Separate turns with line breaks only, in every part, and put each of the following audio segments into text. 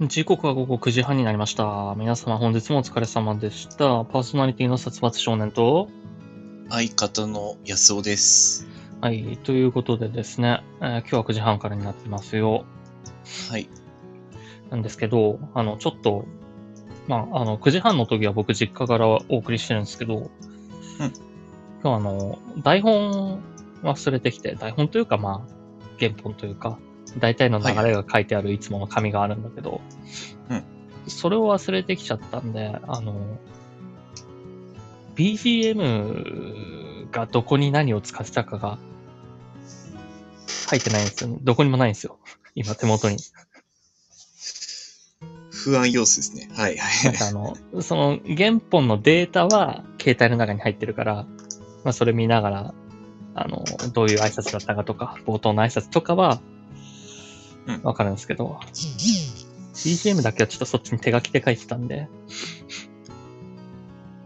時刻は午後9時半になりました。皆様本日もお疲れ様でした。パーソナリティの殺伐少年と、
相方の安尾です。
はい、ということでですね、えー今日は9時半からになってますよ。
はい。
なんですけど、あの、ちょっと、まあ、あの、9時半の時は僕実家からお送りしてるんですけど、今日あの、台本忘れてきて、台本というかまあ、原本というか、大体の流れが書いてあるいつもの紙があるんだけど、
うん
それを忘れてきちゃったんで、あの、BGM がどこに何を使ってたかが書いてないんですよね。どこにもないんですよ。今手元に。
不安要素ですね。はいはい。
あの、その原本のデータは携帯の中に入ってるから、まあそれ見ながら、あの、どういう挨拶だったかとか、冒頭の挨拶とかは
うん、
わかるんですけど、BGM だけはちょっとそっちに手書きで書いてたんで、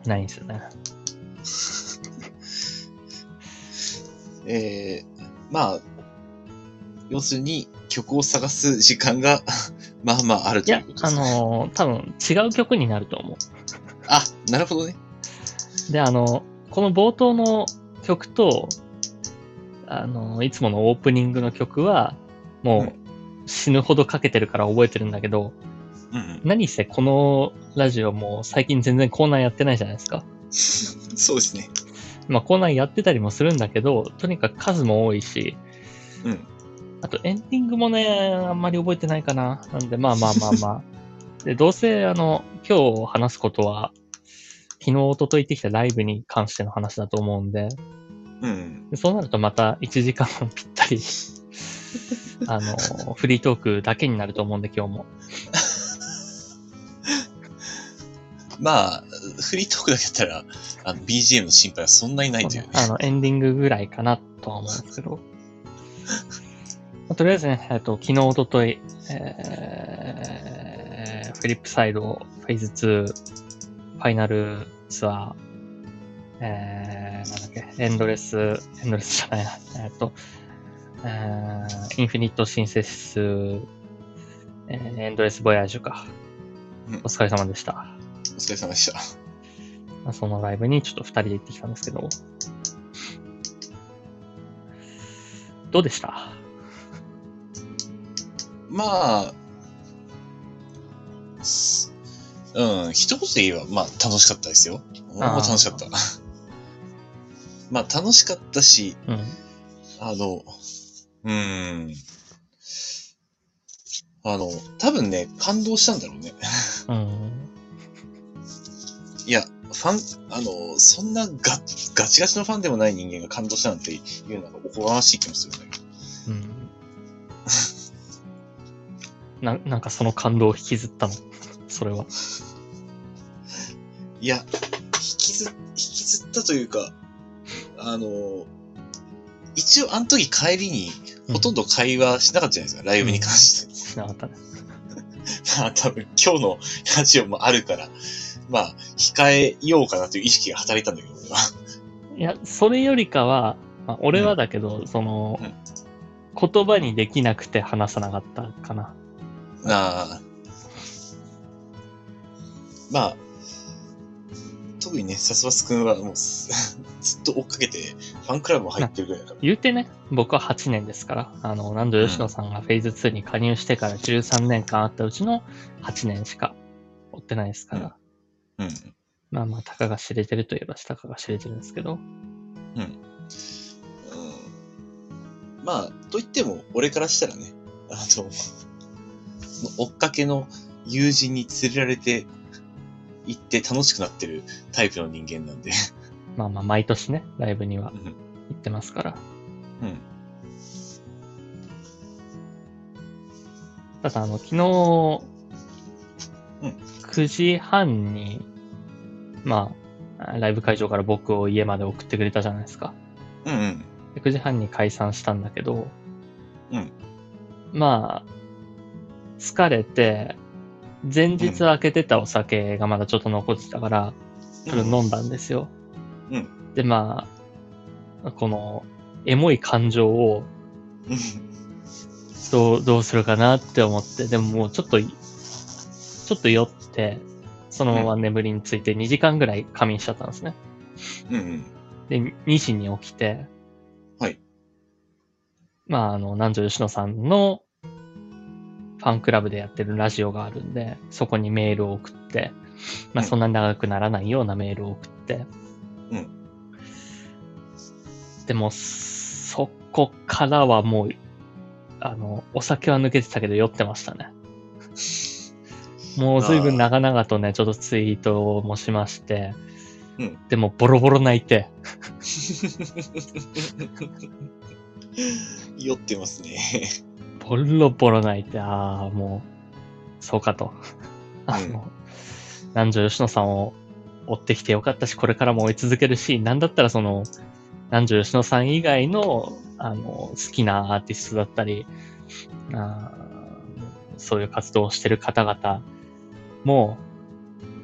ないんですよね。
えー、まあ、要するに曲を探す時間が まあまあある
いや
というこ、と
あ
ですね。
の、多分違う曲になると思
あ、なるほどね。
う。で、あの、この冒頭の曲と、あの、いつものオープニングの曲は、もう死ぬほどかけてるから覚えてるんだけど、
うんうん。
何せこのラジオも最近全然コーナーやってないじゃないですか。
そうですね。
まあコーナーやってたりもするんだけど、とにかく数も多いし、
うん。
あとエンディングもね、あんまり覚えてないかな。なんでまあまあまあまあ。で、どうせあの、今日話すことは、昨日、一昨日行ってきたライブに関しての話だと思うんで、
うん。
でそうなるとまた1時間ぴったり、あの、フリートークだけになると思うんで今日も。
まあ、フリートークだけだったら、あの、BGM の心配はそんなにないというね。
あの、エンディングぐらいかなとは思うんですけど。まあとりあえずね、えっと、昨日、おととい、えー、フリップサイド、フェーズ2、ファイナルツアー、えー、なんだっけ、エンドレス、エンドレスじゃないな、えっと、えー、インフィニットシンセシス、えー、エンドレスボヤージュか。
うん
お疲れ様でした。
お疲れ様でした。
まあ、そのライブにちょっと二人で行ってきたんですけど、どうでした？
まあ、すうん、一言で言えば、まあ、楽しかったですよ。まあ、楽しかった。まあ、楽しかったし、
うん。
あの、うーん。あの、多分ね、感動したんだろうね。
うん。
いや、ファン、あの、そんなガガチガチのファンでもない人間が感動したなんていうのがおこがましい気もするんだけど。
うん。な、なんかその感動を引きずったの？それは。
いや、引きず、引きずったというか、あの、一応あの時帰りにほとんど会話しなかったじゃないですか、ライブに関して。
しなかったね。
まあ多分今日のラジオもあるから、まあ控えようかなという意識が働いたんだけど、俺は。
いや、それよりかは、まあ、俺はだけど、その、
うん
言葉にできなくて話さなかったかな。
ああ。まあ、特にね、サスバス君はもうす ずっと追っかけて、ファンクラブも入ってるぐらいだから。
言うてね、僕は8年ですから、あの、南條吉野さんがフェーズ2に加入してから13年間あったうちの8年しか追ってないですから、
うん。
まあまあ、たかが知れてるといえばたかが知れてるんですけど、
うん。まあ、と言っても、俺からしたらね、あの、そ の追っかけの友人に連れられて行って楽しくなってるタイプの人間なんで。
まあまあ、毎年ね、ライブには
うん
行ってますから。
うん。
ただ、あの、昨日、
うん
9時半に、まあ、ライブ会場から僕を家まで送ってくれたじゃないですか。
うんうん。
で9時半に解散したんだけど、
うん。
まあ、疲れて、前日開けてたお酒がまだちょっと残ってたから、それを飲んだんですよ。
うん
で、まあ、この、エモい感情を
うん
どう、どうするかなって思って、でももうちょっと、ちょっと酔って、そのまま眠りについて2時間ぐらい仮眠しちゃったんですね。
うんうん。
で、2時に起きて、
はい。
まあ、あの、南條吉野さんのファンクラブでやってるラジオがあるんで、そこにメールを送って、まあ、
うん
そんなに長くならないようなメールを送って、
うん。
でも、そこからはもう、あの、お酒は抜けてたけど酔ってましたね。もう随分長々とね、ちょっとツイートもしまして、
うん
でもボロボロ泣いて、
酔ってますね。
ボロボロ泣いて、ああ、もう、そうかと。あの、南條吉野さんを追ってきてよかったし、これからも追い続けるし、なんだったらその、南條吉野さん以外の、あの、好きなアーティストだったり、あーそういう活動をしてる方々も、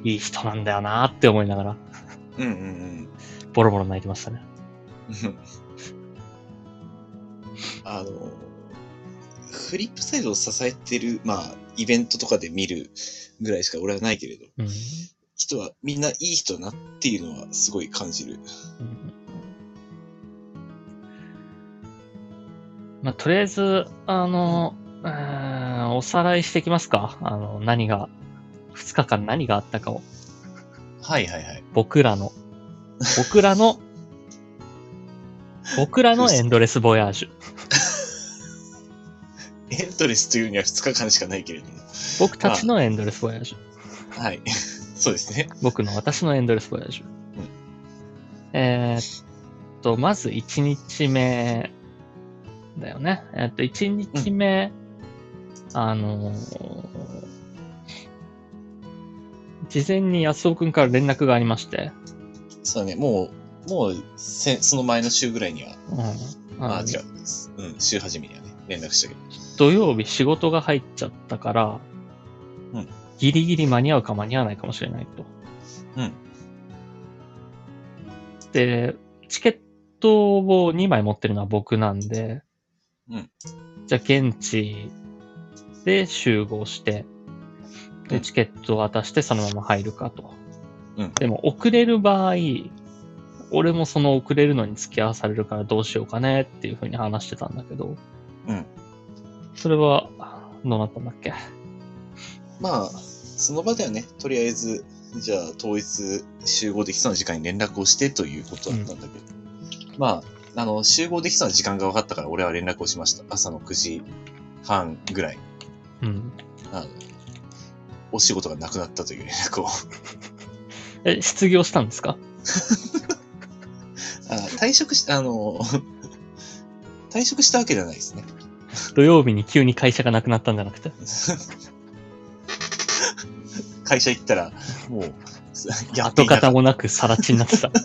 いい人なんだよなって思いながら、
うんうん
ボロボロ泣いてましたね。
うん。あの、フリップサイドを支えてる、まあ、イベントとかで見るぐらいしか俺はないけれど、
うん
人はみんないい人だなっていうのはすごい感じる。
うんまあ、とりあえず、あの、うーんおさらいしていきますか？あの、何が、2日間何があったかを。
はいはいはい。
僕らの、僕らの、僕らのエンドレスボヤージュ。
エントレスというには2日間しかないけれども。
僕たちのエンドレスボヤージュ。
はい。そうですね。
僕の私のエンドレスボヤージュ。えーっと、まず1日目だよね。えーっと、1日目、あのー事前に安尾くんから連絡がありまして、
そうだね。もう、もうせ、その前の週ぐらいには、
うん、
あ、
あの
違う。うん、週初めにはね、連絡したけど。
土曜日仕事が入っちゃったから、
うん
ギリギリ間に合うか間に合わないかもしれないと。
うん。
で、チケットを2枚持ってるのは僕なんで、
うん。
じゃあ現地で集合して、で、
うん
チケットを渡してそのまま入るかと。
うん
でも遅れる場合、俺もその遅れるのに付き合わされるからどうしようかねっていうふうに話してたんだけど、
うん。
それはどうなったんだっけ？
まあ、その場ではね、とりあえず、じゃあ当日集合できそうな時間に連絡をしてということだったんだけど、まあ、あの、集合できそうな時間が分かったから俺は連絡をしました。朝の9時半ぐらい。
うん。
あの、お仕事がなくなったという連絡を。
え、失業したんですか？
あ退職し、あの、退職したわけじゃないですね。
土曜日に急に会社がなくなったんじゃなくて？
会社行ったら、もう、やって
跡。形もなくさら地になってた。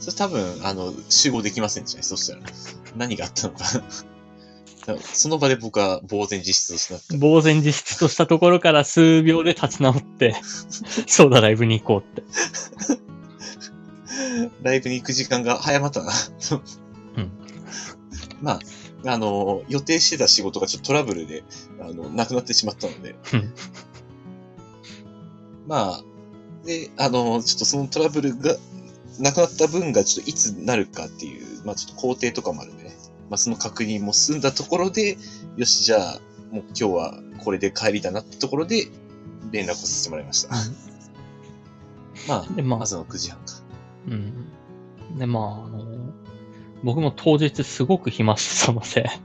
それ多分、あの、集合できませんでしたね。そしたら。何があったのか。その場で僕は呆然自失とした。
呆然自失としたところから数秒で立ち直って、そうだ、ライブに行こうって。
ライブに行く時間が早まったな。
うん
まあ、あの、予定してた仕事がちょっとトラブルで、あの、なくなってしまったので。
うん
まあ、で、あの、ちょっとそのトラブルが、なくなった分がちょっといつなるかっていう、まあちょっと工程とかもあるんでね。まあその確認も済んだところで、よし、じゃあ、もう今日はこれで帰りだなってところで、連絡をさせてもらいました。まあ、
で、まあ、
朝の9時半か。
うん。で、まあ、あの、僕も当日すごく暇してたので、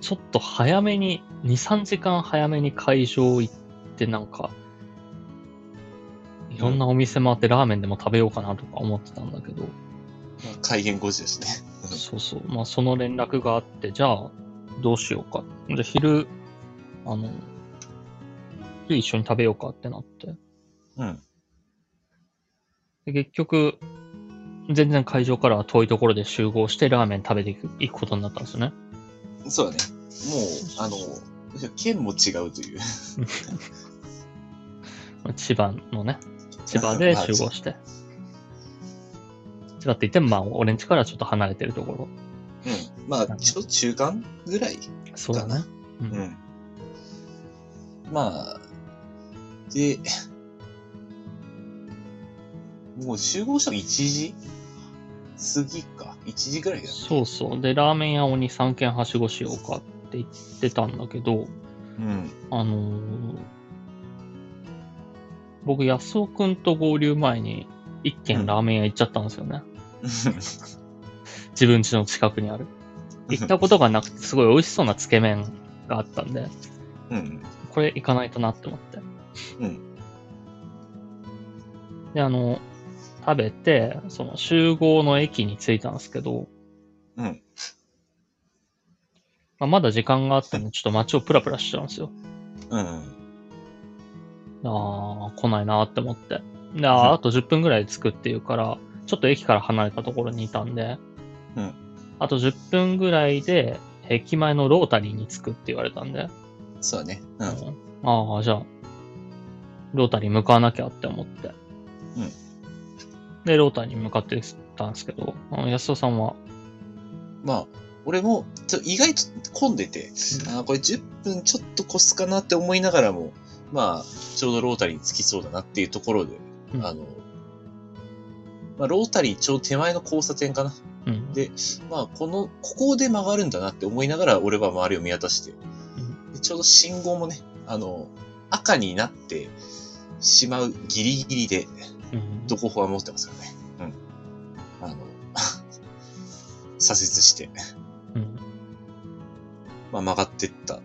ちょっと早めに、2、3時間早めに会場行って、なんか、いろんなお店回ってラーメンでも食べようかなとか思ってたんだけど、
まあ、開演5時ですね。
そうそう。まあ、その連絡があって、じゃあ、どうしようか。で、昼、あの、一緒に食べようかってなって。
うん。
で結局、全然会場からは遠いところで集合してラーメン食べていく行くことになったんですよね。
そうだね。もう、あの、県も違うという。
千葉のね、千葉で集合して。千葉って言っても、まあ、俺ん家からちょっと離れてるところ。
うん。まあ、ちょっと中間ぐらい。
そうだね。う。
うんん。まあ、で、もう集合したの1時？過ぎか。1時ぐらいだよね。
そうそう。で、ラーメン屋を2、3軒はしごしようかって言ってたんだけど、
うん。
あのー僕、安尾くんと合流前に、一軒ラーメン屋行っちゃったんですよね。自分家の近くにある。行ったことがなくて、すごい美味しそうなつけ麺があったんで、
うん。
これ行かないとなって思って。
うん。
で、あの、食べて、その集合の駅に着いたんですけど、
うん。
まあ、まだ時間があったんで、ちょっと街をプラプラしちゃうんですよ。
うん。
ああ、来ないなって思って。で、あーあと10分ぐらいで着くっていうから、ちょっと駅から離れたところにいたんで、
うん
あと10分ぐらいで、駅前のロータリーに着くって言われたんで、
そうだね。うん。
ああ、じゃあ、ロータリー向かわなきゃって思って。
うん
で、ロータに向かってたんですけど、安尾さんは、
まあ、俺も、ちょ意外と混んでて、あーこれ10分ちょっと越すかなって思いながらも、まあ、ちょうどロータリーに着きそうだなっていうところで、
うん
あの、まあ、ロータリーちょうど手前の交差点かな。
うん。
で、まあ、この、ここで曲がるんだなって思いながら、俺は周りを見渡して、でちょうど信号もね、あの、赤になってしまうギリギリで、
うん
どこフォア持ってますからね。うん。あの、左折して、
うん。
まあ、曲がってった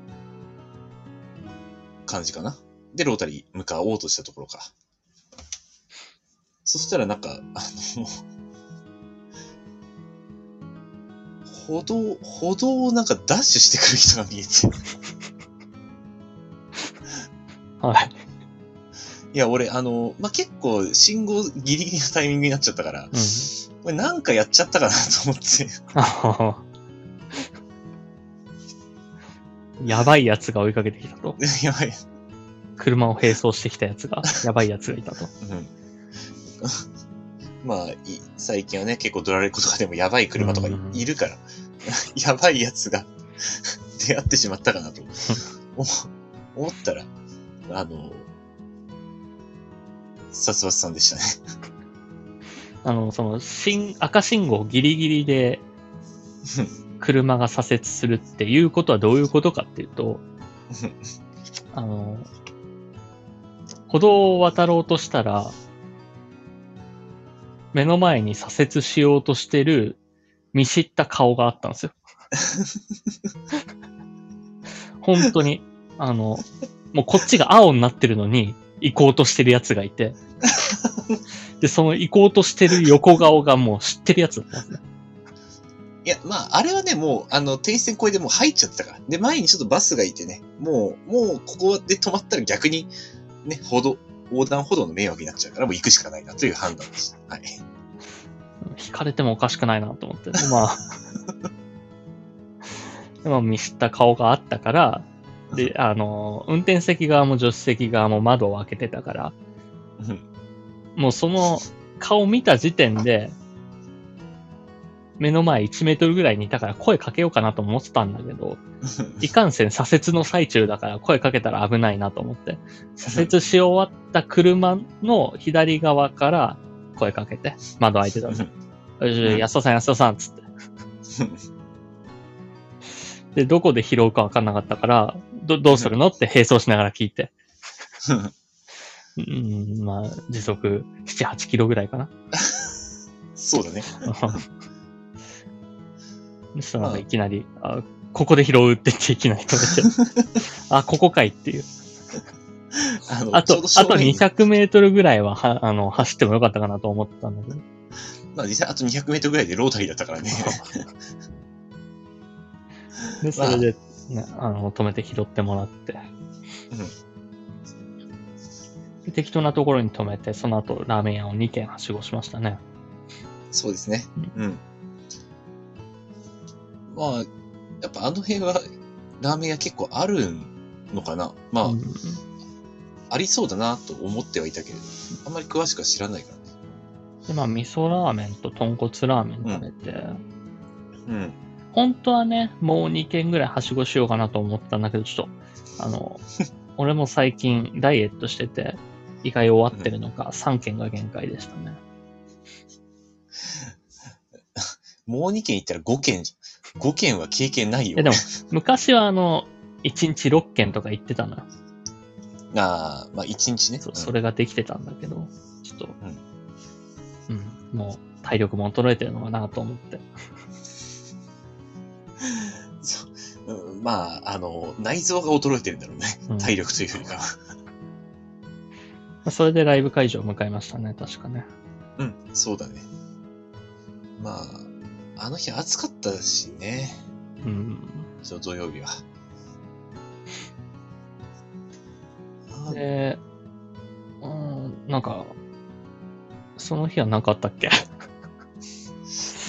感じかな。で、ロータリー向かおうとしたところか。そしたらなんか、あの、歩道、歩道をなんかダッシュしてくる人が見えて。
はい。
いや、俺、あの、まあ、結構信号ギリギリのタイミングになっちゃったから、
うん。
これなんかやっちゃったかなと思って。
あははやばいやつが追いかけてきたと。
やばい。
車を並走してきたやつが、やばいやつがいたと。
うん。まあ、い最近はね、結構ドラレコとかでもやばい車とかいるから、やばいやつが出会ってしまったかなと思思ったら、あの、さすばさんでしたね。
あの、その、新、赤信号ギリギリで車が左折するっていうことはどういうことかっていうと、あの、歩道を渡ろうとしたら、目の前に左折しようとしてる見知った顔があったんですよ。本当に、あの、もうこっちが青になってるのに行こうとしてるやつがいて、で、その行こうとしてる横顔がもう知ってるやつだったんですね。
いや、まあ、あれはね、もう、あの、停止線越えでもう入っちゃってたから。で、前にちょっとバスがいてね、もう、もう、ここで止まったら逆に、ね、歩道、横断歩道の迷惑になっちゃうから、もう行くしかないなという判断でした。はい。
引かれてもおかしくないなと思って。でまあ、でも見知った顔があったから、で、あの、運転席側も助手席側も窓を開けてたから、
うん
もうその顔見た時点で、目の前1メートルぐらいにいたから声かけようかなと思ってたんだけど、いかんせん左折の最中だから声かけたら危ないなと思って、左折し終わった車の左側から声かけて、窓開いてたんですよ。安尾さん、安尾さん、つって。で、どこで拾うかわかんなかったから、ど、どうするの？って並走しながら聞いて。うん、まあ、時速7、8キロぐらいかな。
そうだね。
そしたらいきなり、あ、ここで拾うって言っていきなり止めて。あ、ここかいっていう。
あの
あと、あと
200。
200メートルぐらいは、は、あの、走ってもよかったかなと思ってたんだけど。
まあ実際あと200メートルぐらいでロータリーだったからね。
で、それで、ね、あの、止めて拾ってもらって。で適当なところに止めて、その後、ラーメン屋を2軒はしごしましたね。
そうですね。うん。まあ、やっぱあの辺は、ラーメン屋結構あるのかな。まあ、
うん
ありそうだなと思ってはいたけれど、あんまり詳しくは知らないからね。
で、まあ、味噌ラーメンと豚骨ラーメン食べて、
うん。
本当はね、もう2軒ぐらいはしごしようかなと思ったんだけど、ちょっと、あの、俺も最近ダイエットしてて、意外終わってるのか、3軒が限界でしたね。
もう2軒行ったら5軒じゃん。5軒は経験ないよ。
いやでも、昔はあの、1日6軒とか行ってたのよ。
ああ、まあ1日ね。
そ
うん
それができてたんだけど、ちょっと、うん、もう体力も衰えてるのかなと思って。
まあ、あの、内臓が衰えてるんだろうね。
うん
体力というよりかは。
ま あそれでライブ会場を迎えましたね、確かね。
うん、そうだね。まあ、あの日暑かったしね。
うん。
その土曜日は。
で、うん、なんか、その日は何かあったっけ？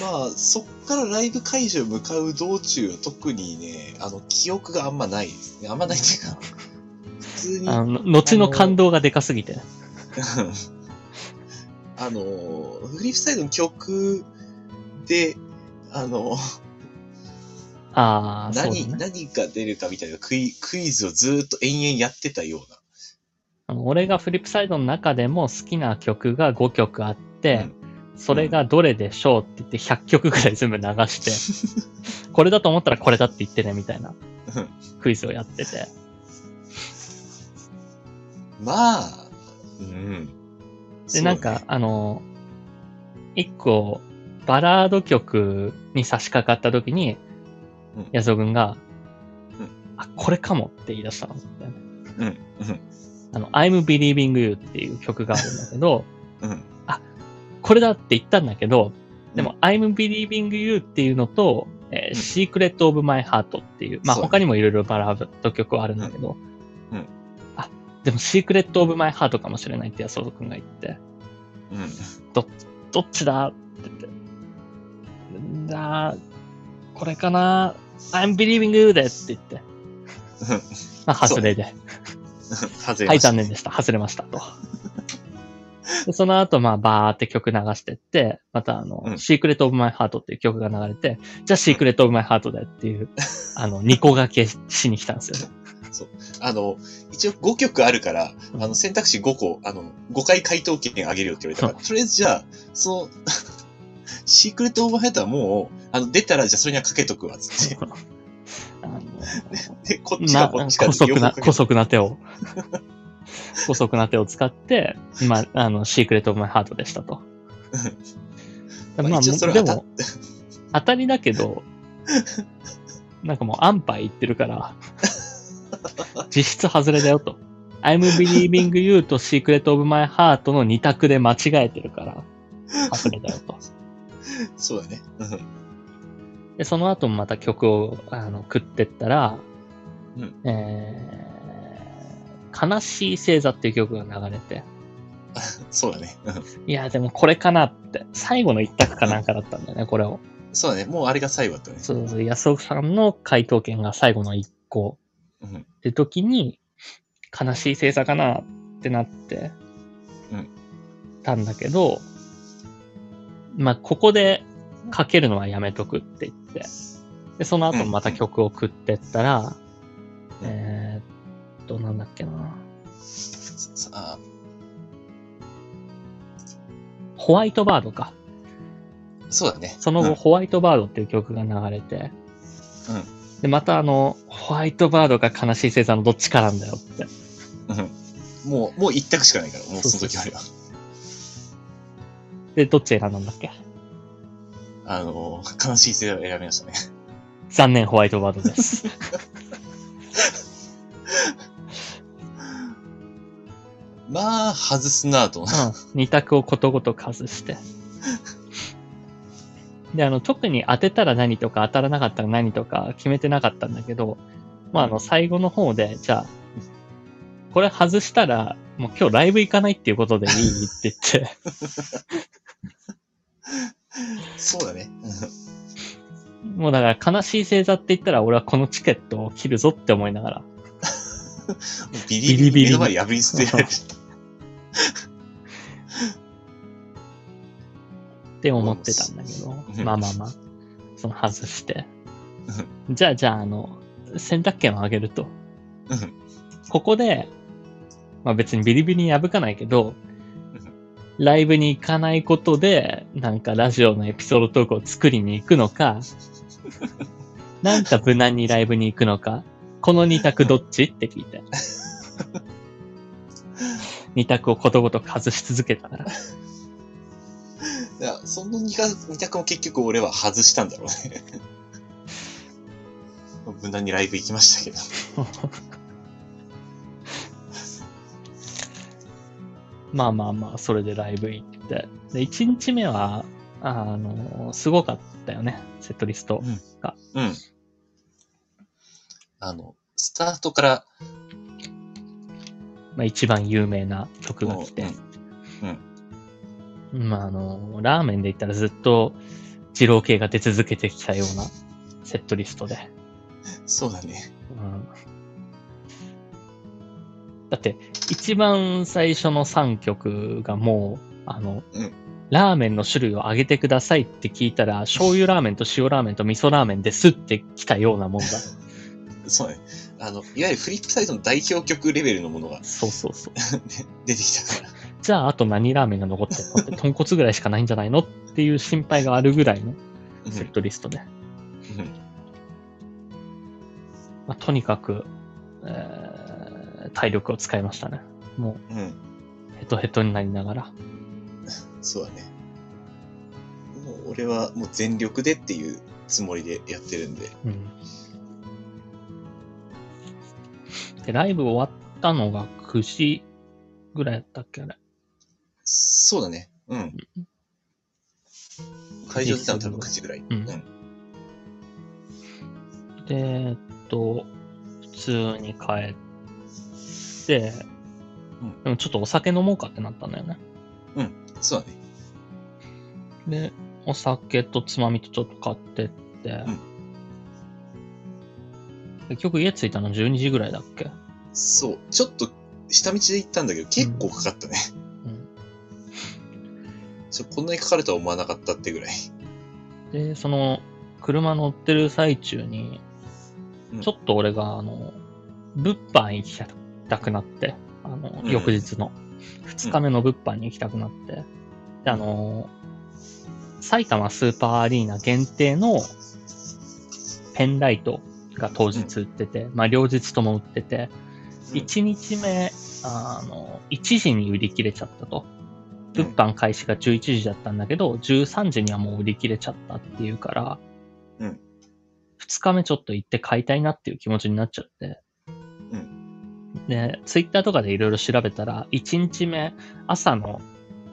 まあ、そっからライブ会場向かう道中は特にね、あの、記憶があんまないですね。あんまないっていうか、普通に、
あの、後の感動がでかすぎて。
あの、フリープサイドの曲で、あの、
あ
何、
ね。
何が出るかみたいなクイクイズをずーっと延々やってたような。
俺がフリップサイドの中でも好きな曲が5曲あって、それがどれでしょうって言って100曲ぐらい全部流して、これだと思ったらこれだって言ってねみたいな
うん
クイズをやってて。
まあ、うん。
で、なんか、あの、一個、バラード曲に差し掛かった時に
うん、
安んが、
うん
あ、これかもって言い出したの。
うん、うん、
あの、I'm Believing You っていう曲があるんだけど、
うん。
これだって言ったんだけど、で
う
も、I'm Believing You っていうのと、えー
うん
Secret of My Heart っていう、まあ他にもいろいろバラード曲はあるんだけど、
うんうん
あ、でも Secret of My Heart かもしれないって安尾くんが言って、
うん。
どっちだって言って。じゃあ、これかな ?I'm believing you でって言って。まあ、外れで。はい、
外れました
残念でした。外れました。と。でその後、まあ、バーって曲流してって、またあの、
うん。
Secret of My Heart っていう曲が流れて、じゃあ Secret of My Heart だよっていう、あの、2個掛けしに来たんですよ。ね。
あの、一応5曲あるから、
うん。
あの、選択肢5個、あの、5回回答権あげるよって言われたから、とりあえずじゃあ、その、シークレットオーバーヘッドはもう、あの、出たらじゃあそれにはかけとくわ、つって。
あの、
で、こっち
な、
かこっちか
古速な、
両方かけ
古速な手を、古速な手を使って、まあ、あの、シークレットオブマイハートでしたと。
まあ一応それ
でも、当たりだけど、なんかもう安牌言ってるから、実質外れだよと。I'm believing you と Secret of my heart の二択で間違えてるから、外れだよと。
そうだね。うん
で、その後もまた曲をあの食ってったら、
うん
えー、悲しい星座っていう曲が流れて、
そうだね。うん。
いや、でもこれかなって、最後の一択かなんかだったんだよね、これを。
そうだね。もうあれが最後だったね。
そうそう、安尾さんの回答権が最後の一個。
うん。
って時に、悲しい星座かなってなって、
うん。
たんだけど、まあ、ここでかけるのはやめとくって言って、で、その後また曲を食ってったら、
うん。
えーっと、なんだっけな。
さあ、
ホワイトバードか。
そうだね。
その後、
うん
ホワイトバードっていう曲が流れて、
うん
で、またあの、ホワイトバードが悲しい星座のどっちかなんだよって。
うん。もう、もう一択しかないから、もうその時あれは。
で、どっち選んだんだっけ？
あの、悲しい世代を選びましたね。
残念、ホワイトバードです。
まあ、外すなと。
うん。二択をことごとく外して。で、あの、特に当てたら何とか当たらなかったら何とか決めてなかったんだけど、まあ、あの、最後の方で、じゃあ、これ外したら、もう今日ライブ行かないっていうことでいい？って言って、
そうだね。
もうだから悲しい星座って言ったら俺はこのチケットを切るぞって思いながら、
ビリビリ目の前破り捨てられる。
って思ってたんだけど、
うん
まあまあまあ、その外して。じゃあ、じゃあ、あの、選択権をあげると。
うん。
ここで、まあ別にビリビリに破かないけど、ライブに行かないことで、なんかラジオのエピソードトークを作りに行くのか、なんか無難にライブに行くのか、この二択どっち？って聞いて。二択をことごとく外し続けたから。
いや、その二択二択も結局俺は外したんだろうね。無難にライブ行きましたけど。
まあまあまあ、それでライブ行って。で、1日目は、あの、すごかったよね、セットリスト。
うん。あの、スタートから、
まあ一番有名な曲が来て。まああの、ラーメンで言ったらずっと二郎系が出続けてきたようなセットリストで。
そうだね。
うん、だって、一番最初の3曲がもう、あの、
うん
ラーメンの種類を上げてくださいって聞いたら、醤油ラーメンと塩ラーメンと味噌ラーメンですってきたようなもんだ。
そうね。あの、いわゆるフリップサイドの代表曲レベルのものが
そうそうそう。
出てきたから。
じゃあ、あと何ラーメンが残ってんの？って、豚骨ぐらいしかないんじゃないの？っていう心配があるぐらいの
うん
セットリストで。
うん
まあ、とにかく、えー体力を使いましたね。も
うん。
う、ヘトヘトになりながら。
そうだね。もう俺はもう全力でっていうつもりでやってるんで。
うん。で、ライブ終わったのが9時ぐらいやったっけあれ。
そうだね。うん。会場出たの多分9時ぐらい。
うんで、えっと、普通に帰って、
うん
でもちょっとお酒飲もうかってなったんだよね。
そうだね。
で、お酒とつまみとちょっと買ってって、
ん
結局家着いたの12時ぐらいだっけ？
そう。ちょっと下道で行ったんだけど、結構かかったね。
うん。
ちょこんなにかかるとは思わなかったってぐらい。
で、その、車乗ってる最中に、
うん
ちょっと俺が、あの、物販行きたくなって、あの、
うん
翌日の、二日目の物販に行きたくなって、で、あの、埼玉スーパーアリーナ限定のペンライトが当日売ってて、まあ両日とも売ってて、
うん
1日目、あの、1時に売り切れちゃったと。
うん
物販開始が11時だったんだけど、13時にはもう売り切れちゃったっていうから、
うん
2日目ちょっと行って買いたいなっていう気持ちになっちゃって。
う
で、ツイッターとかでいろいろ調べたら、1日目、朝の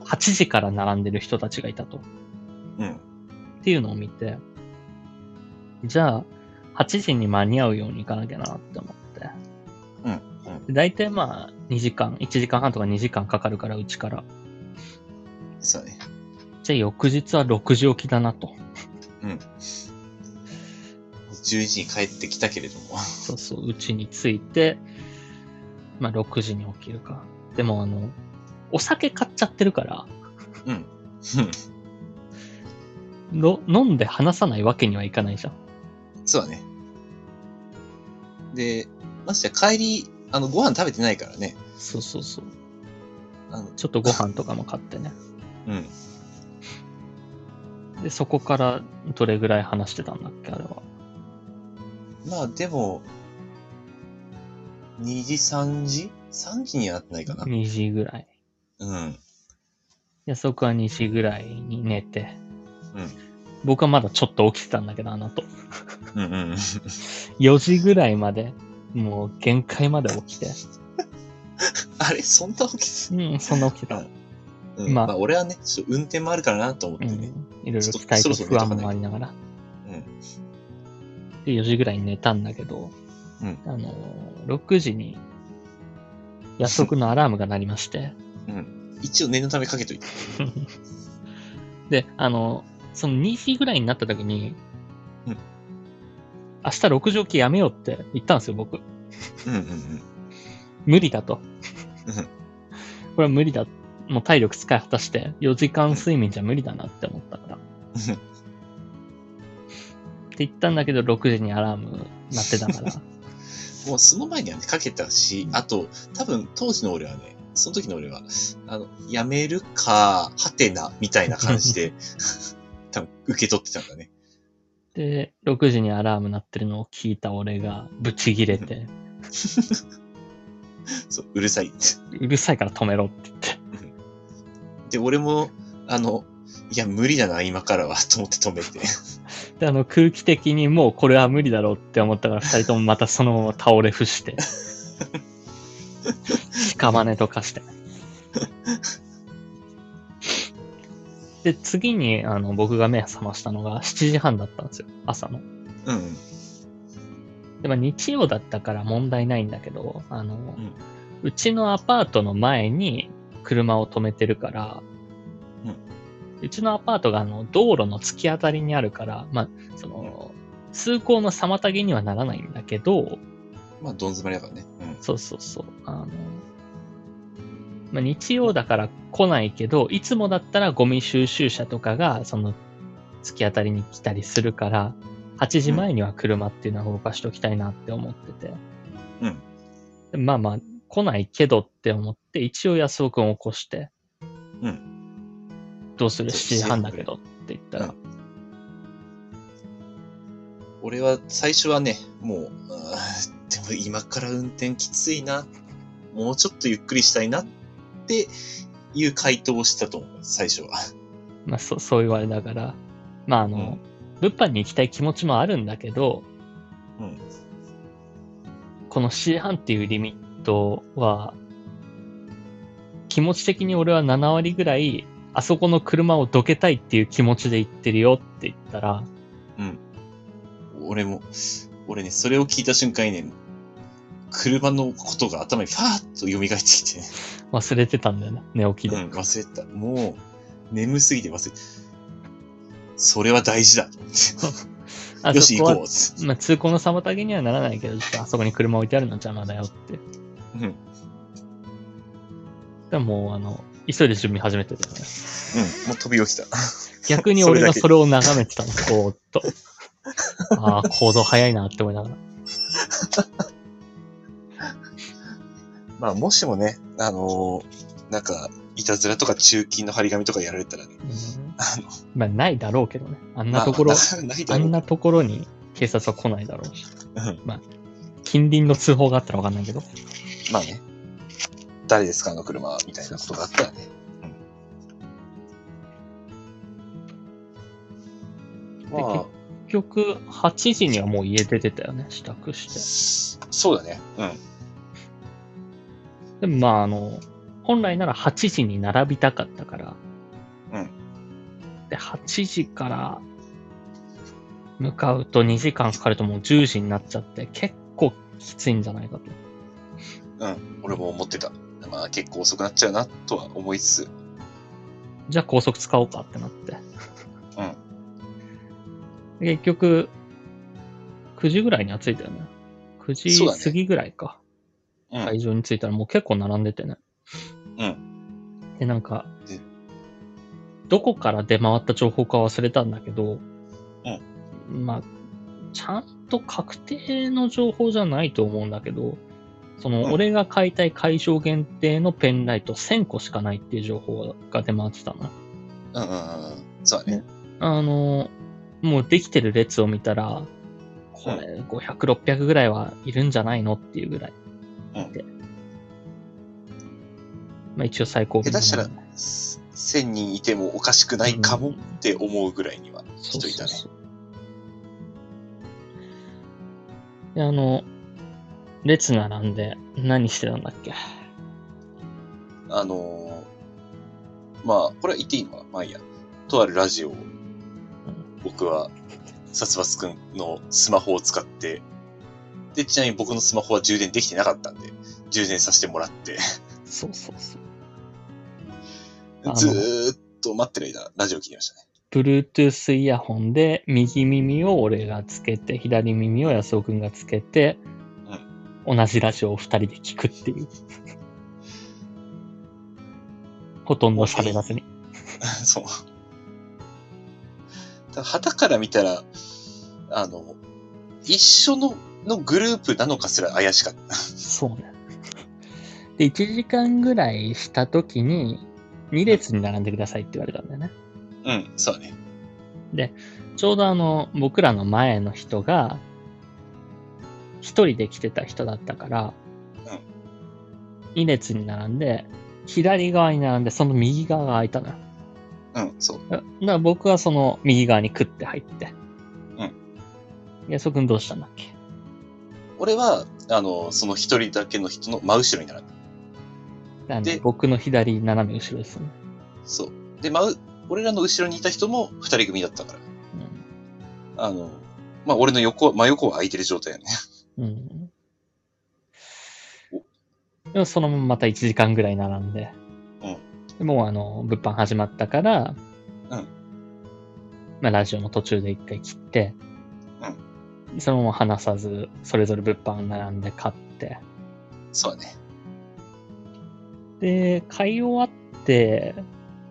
8時から並んでる人たちがいたと。
うん。
っていうのを見て、じゃあ、8時に間に合うように行かなきゃなって思って。
うん。うん。
で大体まあ、2時間、1時間半とか2時間かかるから、うちから。
そうだね。
じゃあ翌日は6時起きだなと。
うん。11時に帰ってきたけれども。
そうそう、うちに着いて、まあ6時に起きるか。でもあの、お酒買っちゃってるから、
うん。
の飲んで話さないわけにはいかないじゃん。
そうだね。で、ましてや帰り、あの、ご飯食べてないからね。
そうそうそう。
あの、
ちょっとご飯とかも買ってね。
うん。
で、そこからどれぐらい話してたんだっけ、あれは。
まあでも、2時、3時 ?3 時にはなってないかな。
2時ぐらい。
うん。
で、そこは2時ぐらいに寝て。
うん
僕はまだちょっと起きてたんだけど、あの後。
うんうん。
4時ぐらいまで、もう限界まで起きて。
あれそんな起きて
うん、そんな起きてた。
うん、
まあ
まあ、俺はね、運転もあるからなと思って
うん
ね。。
いろいろ期待と不安もありながら。
うん。
で、4時ぐらいに寝たんだけど、
うん
あのー、6時に、約束のアラームが鳴りまして、
うん。一応念のためかけといて。
で、あの、その2時ぐらいになった時に、
うん
明日6時起きやめようって言ったんですよ、僕。
うんうんうん。
無理だと。
うん
これは無理だ。もう体力使い果たして、4時間睡眠じゃ無理だなって思ったから。言ったんだけど、6時にアラーム鳴ってたから。
もうその前にはね、かけたし、あと、多分当時の俺はね、その時の俺は、あの、やめるか、はてな、みたいな感じで、多分受け取ってたんだね。
で、6時にアラーム鳴ってるのを聞いた俺がブチギレて、
そう、うるさいって。
うるさいから止めろって言って。
で、俺も、あの、いや、無理だな、今からは、と思って止めて。
で、あの、空気的にもうこれは無理だろうって思ったから、二人ともまたそのまま倒れ伏して。屍とかして。で、次に、あの、僕が目を覚ましたのが7時半だったんですよ。朝の。
うん。
で、まあ、日曜だったから問題ないんだけど、あの、うちのアパートの前に車を止めてるから、うちのアパートがあの、道路の突き当たりにあるから、まあ、その、通行の妨げにはならないんだけど、
まあ、どん詰まりだからね。うん。
そうそうそう。あの、まあ、日曜だから来ないけど、いつもだったらゴミ収集車とかが、その、突き当たりに来たりするから、8時前には車っていうのは動かしておきたいなって思ってて。
うん
でまあまあ、来ないけどって思って、一応安尾くんを起こして、
うん。
どうする？
そう
?7 時半だけどって言ったら、
俺は最初はね、もう、でも今から運転きついな。もうちょっとゆっくりしたいなっていう回答をしたと思う、最初は。
まあそ そう言われながら、まああの、
うん
物販に行きたい気持ちもあるんだけど、
うん。
この C 半っていうリミットは、気持ち的に俺は7割ぐらい、あそこの車をどけたいっていう気持ちで言ってるよって言ったら、
俺も、俺ね、それを聞いた瞬間にね、車のことが頭にファーッと蘇ってきて、
忘れてたんだよね、寝起きで。
うん、忘れてた。もう、眠すぎて忘れてそれは大事だ よし、行こう。
まあ、通行の妨げにはならないけど、ちょっとあそこに車置いてあるの邪魔だよって。
うん。
でももう、あの、急いで準備始めてたよね。
うん、もう飛び起きた。
逆に俺がそれを眺めてたの、ぼーっと。ああ、行動早いなって思いながら。
まあ、もしもね、あのーなんか、いたずらとか中金の張り紙とかやられたらね、
うん
あの、
まあ、ないだろうけどね。あんなところ、
まあ
んなところに警察は来ないだろうし。
うん
近隣の通報があったらわかんないけど。
まあね、誰ですか、あの車は、みたいなことがあったらね。うん。まあ、
結局、8時にはもう家出てたよね。支度して。
そうだね。うん。
でもまあ、あの、本来なら8時に並びたかったから。
うん。
で、8時から向かうと2時間かかるともう10時になっちゃって、結構きついんじゃないかと。
うん。俺も思ってた。まあ、結構遅くなっちゃうな、とは思いつつ。
じゃあ高速使おうかってなって。うん。結局、9時ぐらいには着いたよね。9
そうだね
時過ぎぐらいか。
うん。
会場に着いたらもう結構並んでてね。
うん。
で、なんか
で、
どこから出回った情報か忘れたんだけど、まあ、ちゃんと確定の情報じゃないと思うんだけど、その、
うん
俺が買いたい会場限定のペンライト1000個しかないっていう情報が出回ってたの。
うんうんうん。そうだね。
あの、もうできてる列を見たら、これ500、600ぐらいはいるんじゃないのっていうぐらい。
うん。
でまあ一応最高
下手したら
のもの。ね
1000人いてもおかしくないかもって思うぐらいには人いたね。
そうそうそう。で、あの、列並んで何してたんだっけ？
あのーまあ、これは言っていいのかな？まあいいや。とあるラジオを、僕は、殺伐くんのスマホを使って、で、ちなみに僕のスマホは充電できてなかったんで、充電させてもらって、
そうそうそう。
ずーっと待ってる間、ラジオ聞きましたね。
Bluetooth イヤホンで右耳を俺がつけて、左耳を安尾くんがつけて、同じラジオを二人で聞くっていう。ほとんど喋らずに。
そう。ただ、旗から見たら、あの、一緒の、のグループなのかすら怪しかった。
そうね。で、1時間ぐらいした時に、2列に並んでくださいって言われたんだよね。
うん、そうね。
ちょうどあの、僕らの前の人が、一人で来てた人だったから、2列に並んで、左側に並んで、その右側が空いたのよ。
うん、そう。
だだから僕はその右側に食って入って。
うん。
安尾くんどうしたんだっけ？
俺は、あの、その一人だけの人の真後ろに並んだ。
あの
で
僕の左斜め後ろですね。
そう。で、真う、俺らの後ろにいた人も二人組だったから。あの、まあ、俺の横、真横は空いてる状態やね。
うん。うん。でもそのまままた1時間ぐらい並んで。
うん
でもうあの、物販始まったから、
うん
まあ、ラジオの途中で一回切って、そのまま話さず、それぞれ物販並んで買って、
そうだね。
で、買い終わって、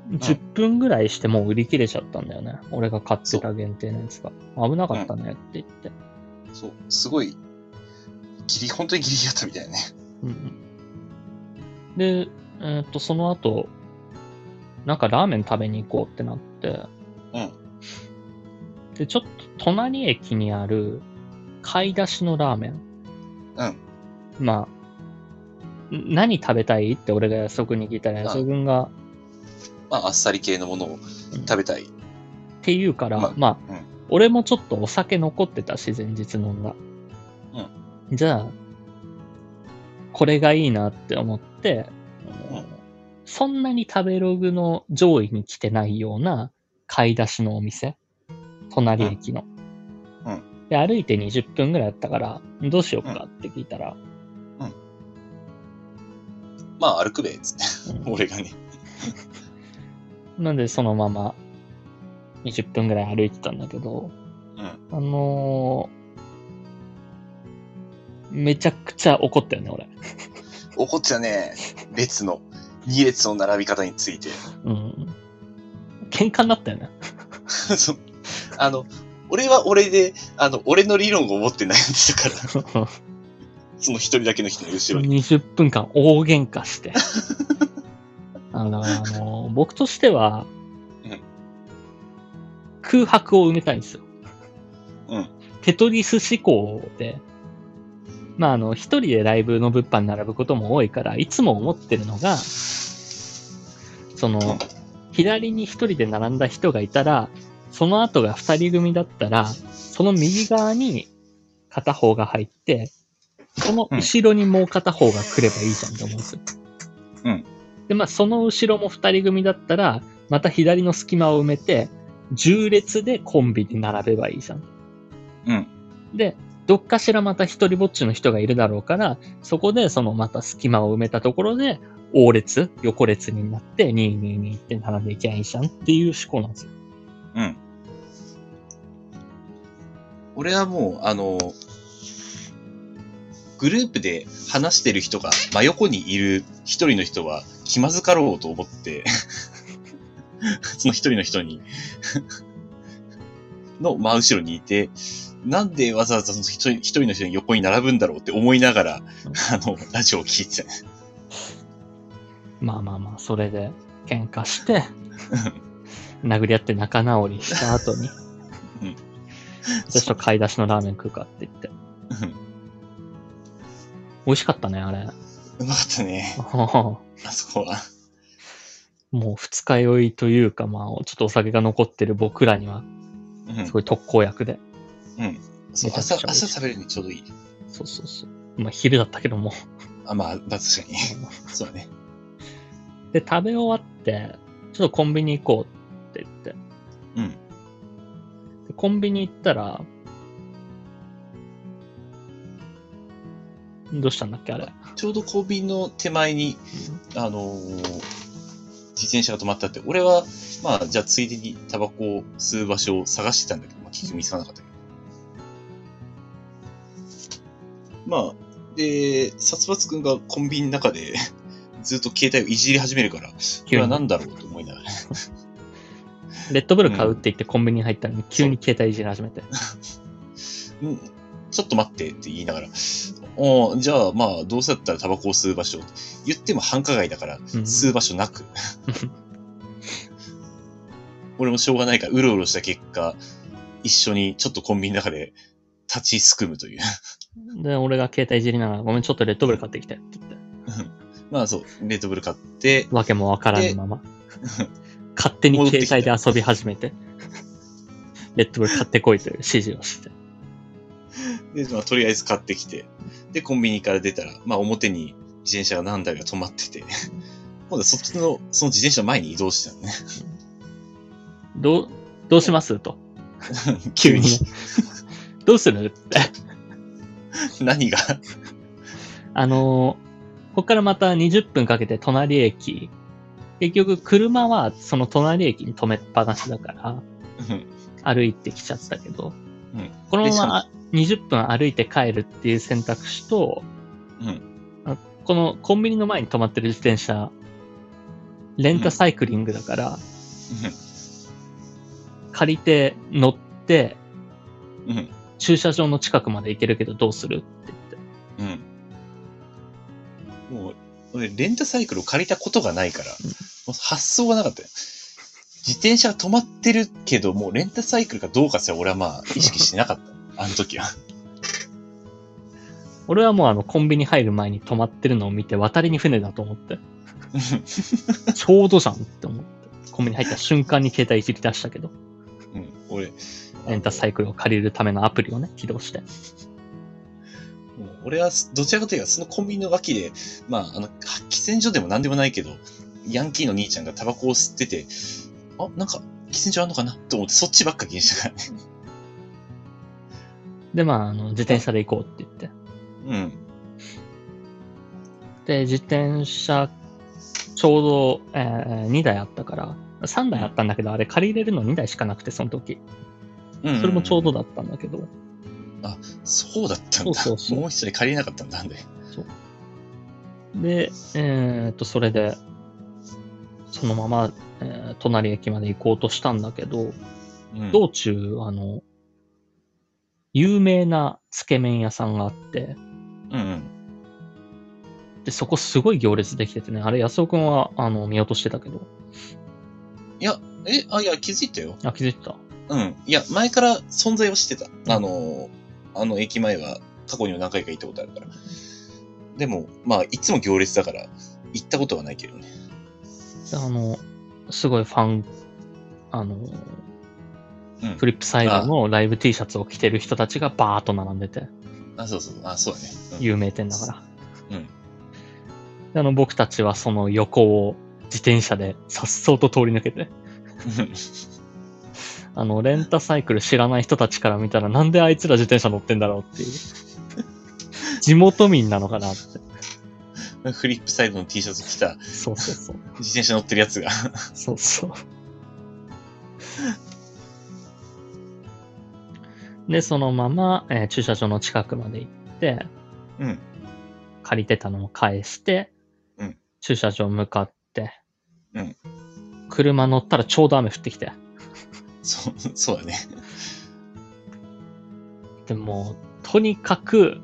10分ぐらいしてもう売り切れちゃったんだよね。俺が買ってた限定のやつが。危なかったねって言って。
そう。すごい、ギリ、本当にギリギリだったみたいなね。
うんうん。で、えーっと、その後、なんかラーメン食べに行こうってなって、
うん。
で、ちょっと隣駅にある買い出しのラーメン。
うん。
まあ、ん何食べたいって俺が安尾に聞いたら、
うん
安尾くんが、
まあ、あっさり系のものを食べたい。
って言うから、
ま
まあ、
うん
俺もちょっとお酒残ってたし、前日飲んだ。じゃあ、これがいいなって思って、
うん
そんなに食べログの上位に来てないような買い出しのお店。隣駅の。
うんう
で、歩いて20分ぐらいだったから、どうしようかって聞いたら、
まあ、歩くべ、つって。
うん
俺がね。
なんでそのまま20分ぐらい歩いてたんだけど、
うん。
あのーめちゃくちゃ怒ったよね、俺。
怒ってたね。列の、2列の並び方について。
うん。喧嘩になったよね。
そうあの、俺は俺で、あの、俺の理論を持って悩んでたから、その一人だけの人の後ろに。
20分間大喧嘩して。あの、あの僕としては、
うん
空白を埋めたいんですよ。
うん。
テトリス思考で、まあ、あの、一人でライブの物販に並ぶことも多いから、いつも思ってるのが、その、
うん
左に一人で並んだ人がいたら、その後が二人組だったら、その右側に片方が入って、その後ろにもう片方が来ればいいじゃんって思うんですよ。
うん。
で、まあ、その後ろも二人組だったら、また左の隙間を埋めて、重列でコンビに並べばいいじゃん。
うん。
で、どっかしらまた一人ぼっちの人がいるだろうから、そこでそのまた隙間を埋めたところで、横列、横列になって、222って並んでいけばいいじゃんっていう思考なんですよ。
うん。俺はもう、あの、グループで話してる人が真横にいる一人の人は気まずかろうと思って、その一人の人に の真後ろにいて、なんでわざわざその一人一人の人に横に並ぶんだろうって思いながら、あの、ラジオを聞いて。
まあまあまあ、それで喧嘩して、殴り合って仲直りした後に、
うん
私と買い出しのラーメン食うかって言って。
うん
美味しかったね、あれ。
うまかったね。
も
あそこは。
う二日酔いというか、まあ、ちょっとお酒が残ってる僕らには、
うん
す。ごい特効薬で。
そう
めちゃくちゃ
朝、朝食べるにちょうどいい。
そうそうそう。まあ、昼だったけども。
あ、まあ、まあ確かに。そうだね。
で、食べ終わって、ちょっとコンビニ行こうって言って。
うん。
でコンビニ行ったら、どうしたんだっけあれ。
ちょうどコンビニの手前に、あのー自転車が止まってあって、俺は、まあ、じゃあついでにタバコを吸う場所を探してたんだけど、まあ、結局見つからなかったけど。まあ、で、殺伐くんがコンビニの中でずっと携帯をいじり始めるから、これは何だろうと思いながら。
レッドブル買うって言ってコンビニに入ったのに急に携帯いじり始めて。
んちょっと待ってって言いながら、おーじゃあまあ、どうせだったらタバコを吸う場所言っても繁華街だから、
うん
吸う場所なく。俺もしょうがないから、うろうろした結果、一緒にちょっとコンビニの中で立ちすくむという。
で、俺が携帯いじりながら、ごめん、ちょっとレッドブル買ってきてって言って。
まあそう、レッドブル買って、
わけもわからぬまま。勝手に携帯で遊び始めて。レッドブル買ってこいという指示をして。
で、まあ、とりあえず買ってきて、で、コンビニから出たら、まあ表に自転車が何台か止まってて、今度はそっちの、その自転車の前に移動したのね。
どう、どうします？と。
急に。
どうする？って。
何が？
あのーこっからまた20分かけて隣駅。結局、車はその隣駅に止めっぱなしだから、
うん
歩いてきちゃったけど、
うん
このまま20分歩いて帰るっていう選択肢と、
うん
あこのコンビニの前に止まってる自転車、レンタサイクリングだから、借りて乗って、
うん。うん。
駐車場の近くまで行けるけどどうするって言って。
うん。もう、俺、レンタサイクルを借りたことがないから、発想がなかったよ。自転車が止まってるけど、もうレンタサイクルかどうかすら俺はまあ、意識してなかった。あの時は。
俺はもうあのコンビニ入る前に止まってるのを見て渡りに船だと思って、ちょうどじゃんって思って、コンビニ入った瞬間に携帯いじり出したけど、
うん。俺、
レンタサイクルを借りるためのアプリをね、起動して。
俺は、どちらかというと、そのコンビニの脇で、まあ、あの、喫煙所でも何でもないけど、ヤンキーの兄ちゃんがタバコを吸ってて、あ、なんか、喫煙所あんのかなと思って、そっちばっか気にしたからね。
で、まあ、あの、自転車で行こうって言って。
うん。
で、自転車、ちょうど、えー2台あったから、3台あったんだけど、あれ借りれるの2台しかなくて、その時。
うん。
それもちょうどだったんだけど、
そうだったんだ。
そうそうそう
もう一台借りれなかったんだ、なんで。
で、えーっと、それで、そのまま、えー隣駅まで行こうとしたんだけど、
うん。
道中、あの、有名なつけ麺屋さんがあって、
うんうん。
で、そこすごい行列できててね、あれ安尾くんは、あの、見落としてたけど、
いや、え、あ、いや、気づいたよ。
あ、気づいてた
うん。いや、前から存在はしてた。あの、あの駅前は過去にも何回か行ったことあるから。でも、まあ、いつも行列だから、行ったことはないけどね。
であの、すごいファン、あの、
うん
フリップサイドのライブ T シャツを着てる人たちがバーっと並んでて、
あ、そうそう。あ、そうだね。うん
有名店だから。
うん
であの、僕たちはその横を自転車で颯爽と通り抜けて、あの、レンタサイクル知らない人たちから見たらなんであいつら自転車乗ってんだろうっていう。地元民なのかなって。
フリップサイドの T シャツ着た
そうそうそう。
自転車乗ってるやつが。
そうそう。で、そのまま、えー駐車場の近くまで行って、
うん。
借りてたのを返して、
うん
駐車場向かって、
うん
車乗ったらちょうど雨降ってきて。
そう、そうだね。
でも、とにかく、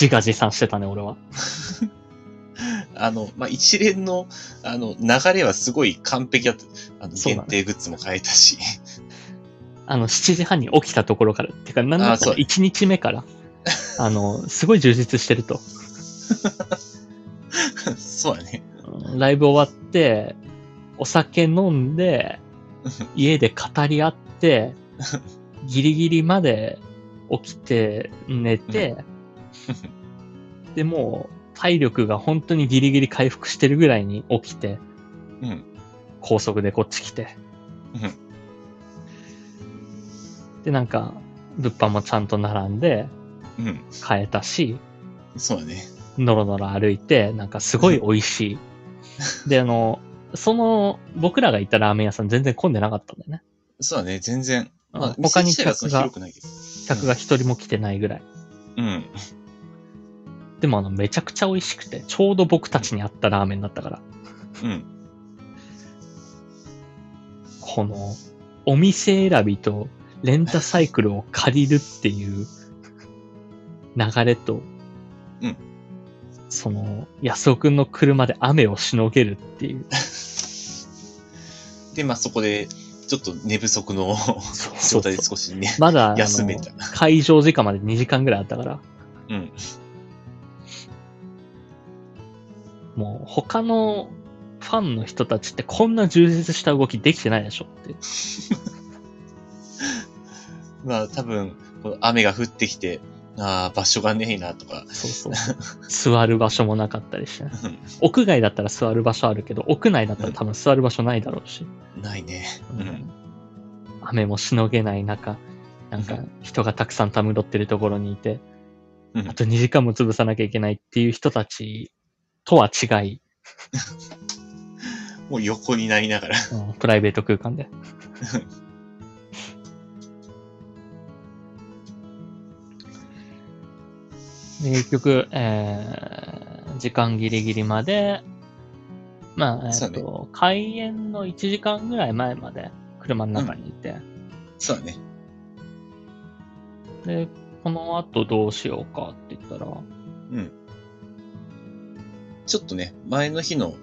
自画自賛してたね、俺は。
あの、まあ、一連の、あの、流れはすごい完璧だった。あの、限定グッズも買えたし。
あの、7時半に起きたところから、てか、なんだったら
あそう
1日目から、あの、すごい充実してると。
そうだね。
うんライブ終わって、お酒飲んで、家で語り合って、ギリギリまで起きて、寝て、で、もう、体力が本当にギリギリ回復してるぐらいに起きて、
うん。
高速でこっち来て。
うん
で、なんか、物販もちゃんと並んで、
うん。
買えたし、
そうだね。
のろのろ歩いて、なんかすごい美味しい。で、あの、その、僕らが行ったラーメン屋さん全然混んでなかったんだよね。
そうだね。全然。まあ、
他に客が。客が一人も来てないぐらい。
うん。
でもあの、めちゃくちゃ美味しくて、ちょうど僕たちに合ったラーメンだったから、
うん。
この、お店選びとレンタサイクルを借りるっていう流れと、
うん。
その、安尾くんの車で雨をしのげるっていう。
で、まあそこで、ちょっと寝不足の状態で少しね、
まだ、
休めた。
会場時間まで2時間ぐらいあったから、
うん。
もう他のファンの人たちってこんな充実した動きできてないでしょって。
まあ多分、雨が降ってきて、ああ、場所がねえなとか、
そうそう。座る場所もなかったりして。
うん
屋外だったら座る場所あるけど、屋内だったら多分座る場所ないだろうし。
ないね。うん。
雨もしのげない中、なんか人がたくさんたむろってるところにいて、
うん
あと2時間も潰さなきゃいけないっていう人たちとは違い、
もう横になりながら。
うんプライベート空間で。で結局、えー、時間ギリギリまで、まあ、えっ、
そう
と、開演の1時間ぐらい前まで車の中にいて、
そうだね。
で、この後どうしようかって言ったら、
うん。ちょっとね、前の日の、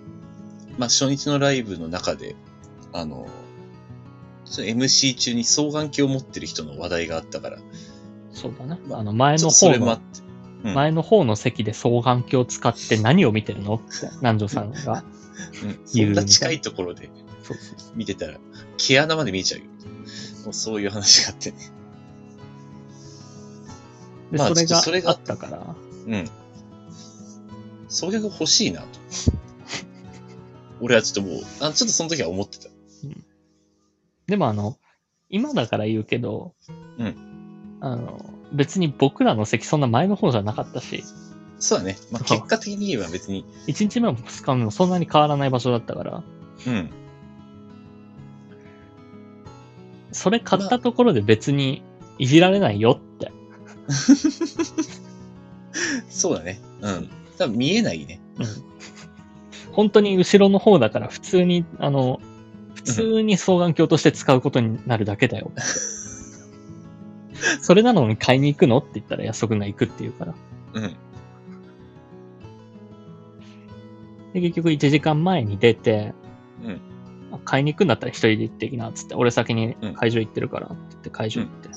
まあ、初日のライブの中で、あの、MC 中に双眼鏡を持ってる人の話題があったから、
そうだね。
まあ
あの、前の方の
うん
前の方の席で双眼鏡を使って何を見てるの？って、南條さんが。
うん、そ
言うん
な近いところで見てたら、毛穴まで見えちゃうよ。もうそういう話があってね。
で、
まあ
それがあったから、
うん。それが欲しいなと。俺はちょっともう、あちょっとその時は思ってた。
でもあの、今だから言うけど、
うん
あの、別に僕らの席そんな前の方じゃなかったし、
そうだね。まあ、結果的に言えば別に、
1日目も2日目もそんなに変わらない場所だったから、
うん。
それ買ったところで別にいじられないよって。
そうだね。うん。多分見えないね。
うん本当に後ろの方だから普通に、あの、普通に双眼鏡として使うことになるだけだよ。それなのに買いに行くのって言ったら安くんが行くって言うから。
うん。
で、結局1時間前に出て、
うん
あ買いに行くんだったら一人で行ってきな、つって。俺先に会場行ってるから、って言って会場行って。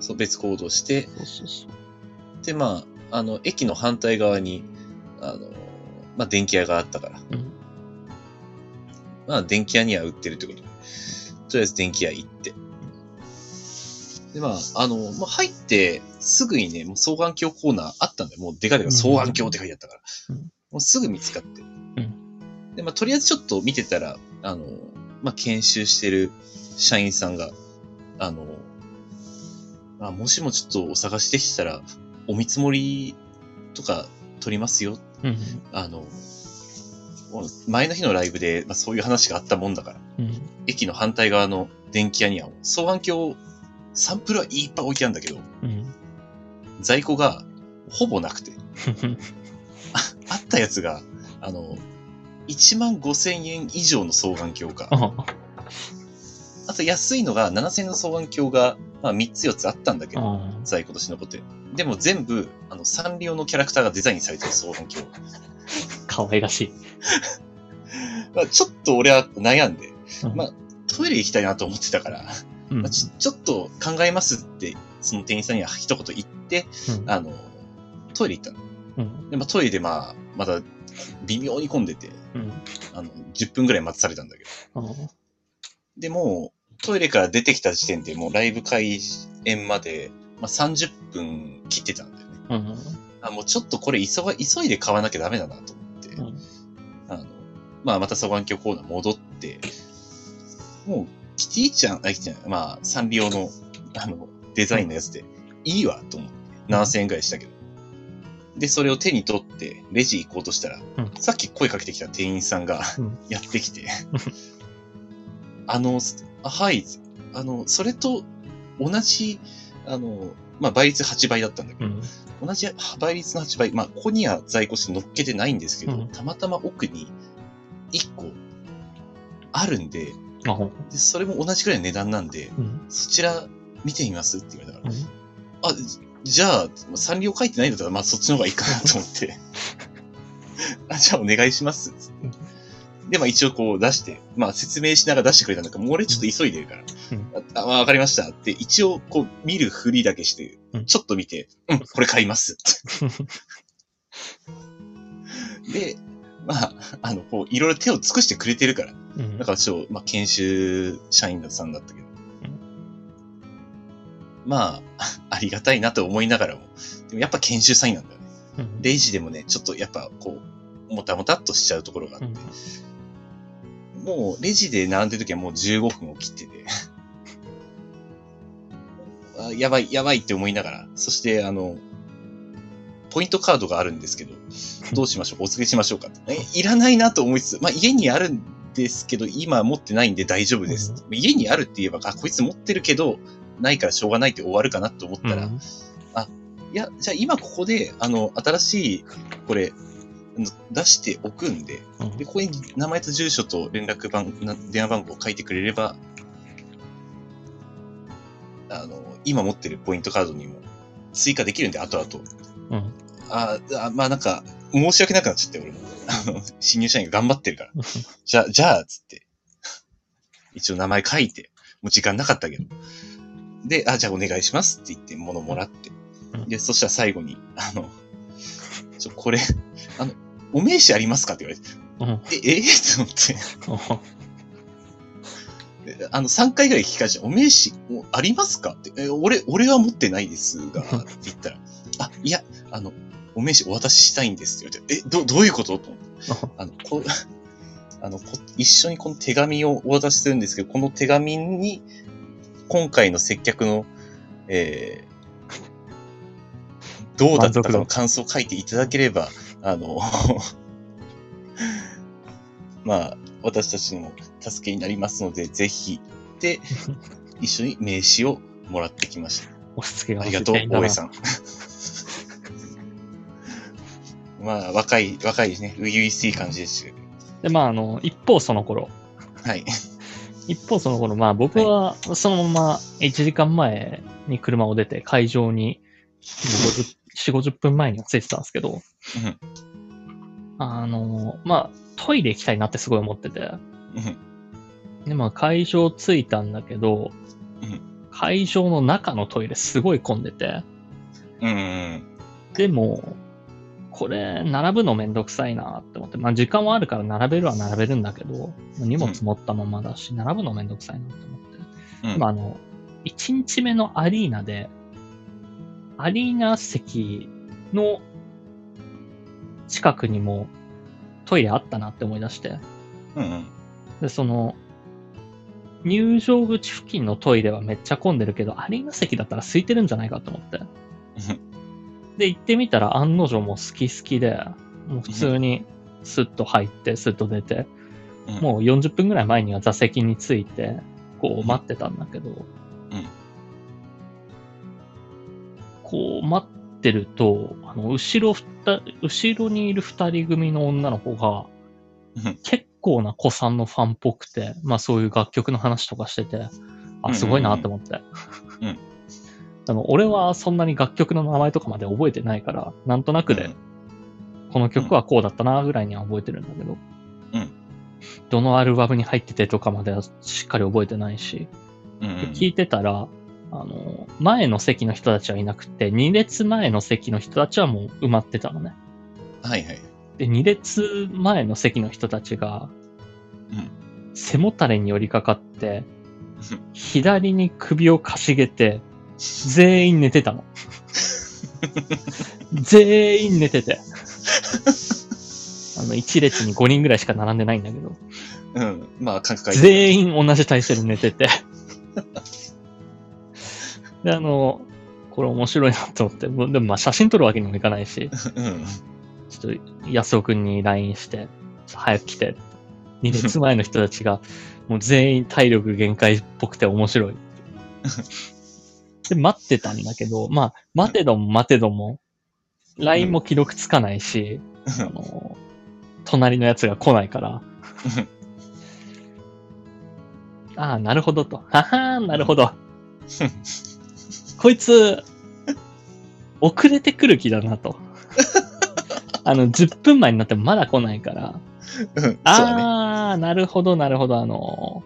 そう、別行動して、
そうそうそう。
で、まあ、あの、駅の反対側に、あの、まあ、電気屋があったから、
うん。
まあ、電気屋には売ってるってことで、とりあえず電気屋行って。で、まあ、あの、まあ、入って、すぐにね、もう双眼鏡コーナーあったんだよ。もうデカデカ双眼鏡って書いてあったから。
うん
もうすぐ見つかって。で、まあ、とりあえずちょっと見てたら、あの、まあ、研修してる社員さんが、あの、まあ、もしもちょっとお探しできたら、お見積もりとか取りますよ。
うん。
あの、前の日のライブで、まあ、そういう話があったもんだから、
うん。
駅の反対側の電気屋には、双眼鏡、サンプルはいっぱい置いてあるんだけど、
うん。
在庫がほぼなくて、あったやつが、あの、1万5千円以上の双眼鏡か。
あ
あと安いのが7000円の双眼鏡が、まあ3つ4つあったんだけど、
あ
在庫として残ってる。でも全部、あの、サンリオのキャラクターがデザインされてる双眼鏡。
可愛らしい。
まあ、ちょっと俺は悩んで、
うん
まあトイレ行きたいなと思ってたから、
うん
まあ、ちょちょっと考えますって、その店員さんには一言言って、
うん
あの、トイレ行ったの。
うん。
で、まあ、トイレでまあ、まだ微妙に混んでて、
うん。
あの、10分ぐらい待たされたんだけど。
あ
で、もう、トイレから出てきた時点でもうライブ開演まで、まあ、30分切ってたんだよね。
うん。
あ、もうちょっとこれ急が、急いで買わなきゃダメだなと思って、
うん。
あの、まあ、また双眼鏡コーナー戻って、もう、キティちゃん、あ、キティちゃん、まあ、サンリオの、あの、デザインのやつで、いいわ、と思って、7000円ぐらいしたけど。で、それを手に取って、レジ行こうとしたら、
うん
さっき声かけてきた店員さんが
うん、
やってきて、あの、あはい、あの、それと同じ、あの、まあ、倍率8倍だったんだけど、
うん。
同じ倍率の8倍、まあ、ここには在庫して乗っけてないんですけど、
うん
たまたま奥に1個あるんで。で、それも同じくらいの値段なんで、
うん。
そちら見てみますって言われたから、
うん
あ、じゃあ、サンリオ書いてないんだったら、まあそっちの方がいいかなと思って、あ、じゃあお願いしますって。で、まあ一応こう出して、まあ説明しながら出してくれたんだけど、もう俺ちょっと急いでるから、
うん。
あ、まあわかりました。って、一応こう見るふりだけして
う、ん。
ちょっと見て、うん、これ買います。って。で、まあ、あの、こう、いろいろ手を尽くしてくれてるから、
うん。
だからちょまあ、研修社員さんだったけど。まあ、ありがたいなと思いながらも、でもやっぱ研修社員なんだよね。
うん。
レジでもね、ちょっとやっぱこう、もたもたっとしちゃうところがあって、もうレジで並んでる時はもう15分を切ってて、あやばい、やばいって思いながら、そしてあの、ポイントカードがあるんですけど、どうしましょう？お付けしましょうか？えいらないなと思いつつ、まあ家にあるんですけど、今持ってないんで大丈夫です。家にあるって言えば、あ、こいつ持ってるけど、ないからしょうがないって終わるかなと思ったら、
うん。
いや、じゃあ今ここで、あの、新しい、これ、出しておくんで、
うん
で、ここに名前と住所と連絡番、な電話番号を書いてくれれば、あの、今持ってるポイントカードにも追加できるんで、後々。
うん
ああ、まあなんか、申し訳なくなっちゃって、俺も。あの、新入社員が頑張ってるから。じゃあ、じゃあ、つって。一応名前書いて、もう時間なかったけど。で、あ、じゃあお願いしますって言って物もらって
うん。
で、そしたら最後に、あの、ちょ、これ、あの、お名刺ありますかって言われて、
うん
え、えって思って。であの、3回ぐらい聞かれちゃう。お名刺おありますかって。え、俺、俺は持ってないですが、って言ったら、あ、いや、あの、お名刺お渡ししたいんですって言われて、え、ど、どういうことと思って。あの、こう、あの、こ一緒にこの手紙をお渡しするんですけど、この手紙に、今回の接客の、えー、どうだったかの感想を書いていただければ、あの、まあ、私たちの助けになりますので、ぜひ、で、一緒に名刺をもらってきました。
押し付けが
ありがとう、大江さ
ん。
ん。まあ、若い、若いですね。初々しい感じです。
で、まあ、あの、一方その頃、
はい。
一方その頃、まあ僕はそのまま1時間前に車を出て会場に50 4、50分前には着いてたんですけど、
うん
あの、まあトイレ行きたいなってすごい思ってて、
うん。
で、まあ会場着いたんだけど、
うん。
会場の中のトイレすごい混んでて、
うん。
でも、これ、並ぶのめんどくさいなって思って、まあ時間はあるから並べるは並べるんだけど、荷物持ったままだし、並ぶのめんどくさいなって思って。
うん。
まああの、1日目のアリーナで、アリーナ席の近くにもトイレあったなって思い出して、
うんうん。
で、その、入場口付近のトイレはめっちゃ混んでるけど、アリーナ席だったら空いてるんじゃないかと思って。で、行ってみたら案の定もう好き好きで、もう普通にスッと入って、スッと出て、
うん。
もう40分ぐらい前には座席について、こう待ってたんだけど、こう待ってると、あの、後ろふた、後ろにいる二人組の女の子が
うん、
結構な子さんのファンっぽくて、まあそういう楽曲の話とかしてて、
うん
あ、すごいなって思って。
うん。
あの、俺はそんなに楽曲の名前とかまで覚えてないから、なんとなくで、この曲はこうだったなぐらいには覚えてるんだけど、
うん。
どのアルバムに入っててとかまではしっかり覚えてないし、
うんうん。
聞いてたら、あの、前の席の人たちはいなくて、2列前の席の人たちはもう埋まってたのね。
はいはい。
で、2列前の席の人たちが、
うん
背もたれに寄りかかって
うん、
左に首をかしげて、全員寝てたの。全員寝てて。あの、1列に5人ぐらいしか並んでないんだけど、
うん。まあ、感覚
全員同じ体勢で寝てて。で、あの、これ面白いなと思って、でもまあ写真撮るわけにもいかないし、
うん。
ちょっと安尾くんに LINE して、早く来て。2列前の人たちが、もう全員体力限界っぽくて面白い。で、待ってたんだけど、まあ、待てども待てども、LINE も記録つかないし、あの、隣のやつが来ないから、ああ、なるほどと。ははー、なるほど。こいつ、遅れてくる気だなと。あの、10分前になってもまだ来ないから。
うん。
あー、なるほど、なるほど。あの、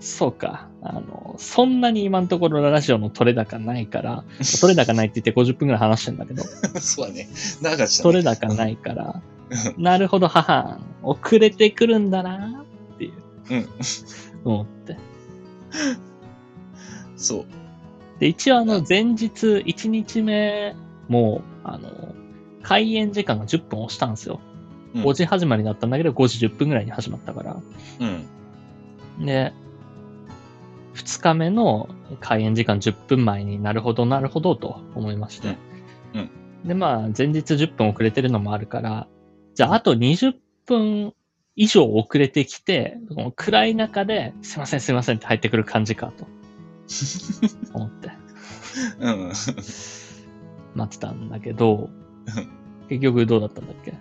そうか。あの、そんなに今のところラジオの取れ高ないから、取れ高ないって言って50分くらい話してんだけど、
そうだね。長かったね。
取れ高ないから、なるほど、母、遅れてくるんだなっていう、
うん。
思って。
そう。
で、一応あの、前日、1日目も、あの、開演時間が10分押したんですよ。
うん
5時始まりだったんだけど、5時10分ぐらいに始まったから。
うん。
で、2日目の開演時間10分前になるほど、なるほどと思いまして。
うん
で、まあ、前日10分遅れてるのもあるから、じゃあ、あと20分以上遅れてきて、この暗い中で、すいません、すいませんって入ってくる感じかと 思って
うん。
待ってたんだけど
うん、
結局どうだったんだっけ？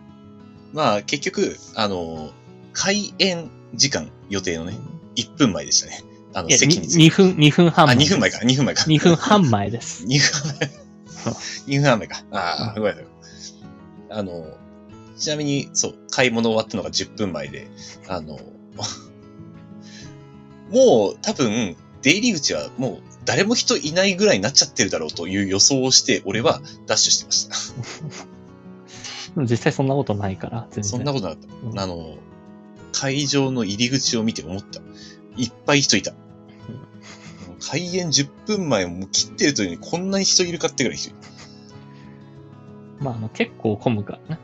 まあ、結局、あの、開演時間予定のね、1分前でしたね。あの、席に着い
2分、2分半
あ、
前。
2分前か、2分前か。
2分半前です。
2分前。2分半前か。ああ、ごめんなさい。あの、ちなみに、そう、買い物終わったのが10分前で、あの、もう多分、出入り口はもう誰も人いないぐらいになっちゃってるだろうという予想をして、俺はダッシュしてました。
実際そんなことないから、全然。
そんなことなかっ
うん
た。あの、会場の入り口を見て思った。いっぱい人いた。開演10分前もう切ってるというのにこんなに人いるかってぐらい人い
まあ、あの、結構混むからね。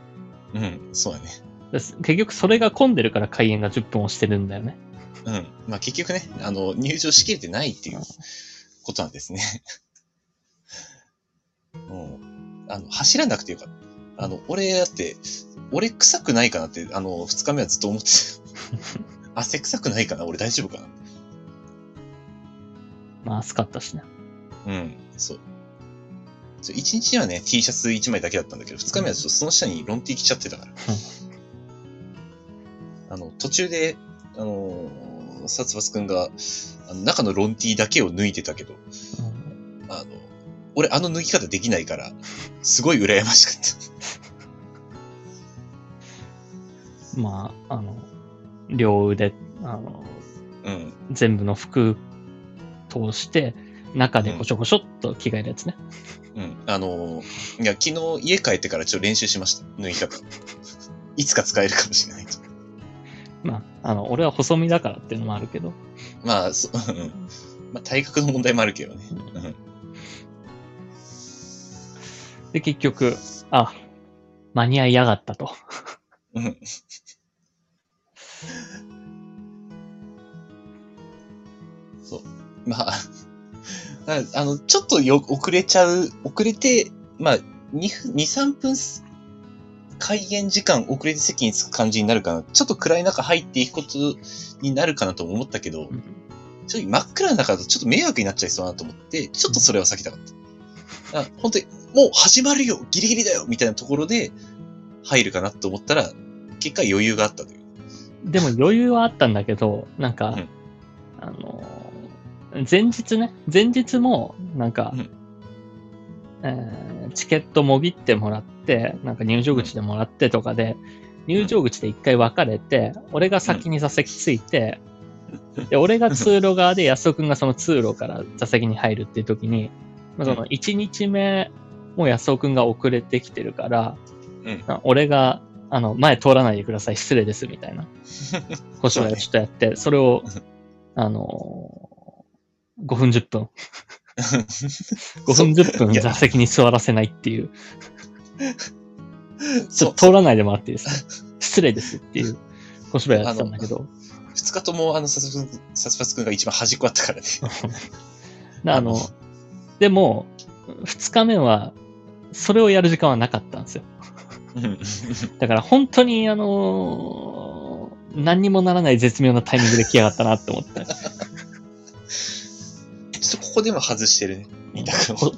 る。うん、そうだね。
結局それが混んでるから開演が10分をしてるんだよね。
うん。まあ結局ね、あの、入場しきれてないっていうことなんですね。うん。あの、走らなくてよかった。あの、俺だって、俺臭くないかなって、あの、二日目はずっと思ってた。汗臭くないかな？俺大丈夫かな？
まあ、暑かったしね。
うん、そう。一日はね、T シャツ一枚だけだったんだけど、二日目はちょっとその下にロン T 着ちゃってたから。あの、途中で、あのー、サツバスくんが、あの中のロン T だけを脱いでたけど、
うん
あの、俺あの脱ぎ方できないから、すごい羨ましかった。
まあ、あの、両腕、あの、
うん。
全部の服通して、中でこちょこちょっと着替えるやつね。
うん。あのー、いや、昨日家帰ってからちょっと練習しました。脱ぎ方。いつか使えるかもしれないと。
まあ、あの、俺は細身だからっていうのもあるけど。
まあ、そうん。まあ、体格の問題もあるけどね。うん。
で、結局、あ、間に合いやがったと。
うん。そう。まあ、あ あの、ちょっとよ、遅れちゃう、遅れて、まあ、2分、2、3分す、開演時間遅れて席に着く感じになるかな。ちょっと暗い中入っていくことになるかなと思ったけど、正直真っ暗な中だとちょっと迷惑になっちゃいそうだなと思って、ちょっとそれは避けたかった。あ本当に、もう始まるよギリギリだよみたいなところで入るかなと思ったら、結果余裕があったという。
でも余裕はあったんだけど、なんか、
うん
あのー、前日ね、前日も、なんか、
うん
えーチケットもぎってもらって、なんか入場口でもらってとかで、入場口で一回分かれて、俺が先に座席ついて、で、俺が通路側で安尾くんがその通路から座席に入るっていう時に、まあ、その1日目も安尾くんが遅れてきてるから、
うん。
あ俺が、あの、前通らないでください、失礼です、みたいな。小芝居をちょっとやって、それを、あのー、5分10分、5分10分座席に座らせないっていう、ちょっと通らないでもらっていいですか？失礼ですっていう。小芝居やってたんだけど、
二日ともあの、サスパスサスパス君が一番端っこあったからね。
であの、でも、2日目は、それをやる時間はなかったんですよ。
うん。
だから本当に、あのー何にもならない絶妙なタイミングで来やがったなって思って。
ちょっとここでも外してるね。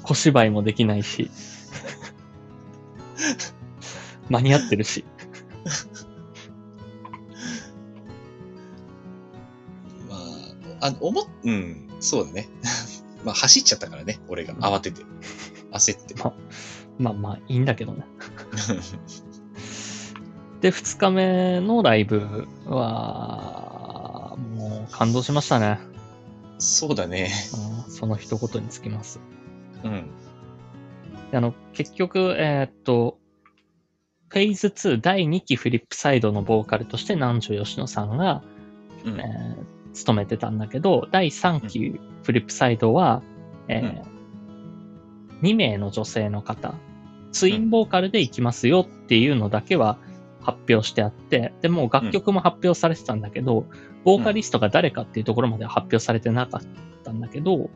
小芝居もできないし、間に合ってるし。
まあ、あの、思っ、うん、そうだね。まあ走っちゃったからね、俺が慌てて。焦って。
まあまあ、いいんだけどね。で、2日目のライブは、もう感動しましたね。
そうだね。
うん、その一言につきます。
うん。
であの、結局、えーっと、フェーズ2第2期フリップサイドのボーカルとして南條吉野さんが、
うん。
えー務めてたんだけど、第3期フリップサイドは、え2名の女性の方、ツインボーカルで行きますよっていうのだけは発表してあって、でもう楽曲も発表されてたんだけど、ボーカリストが誰かっていうところまでは発表されてなかったんだけど、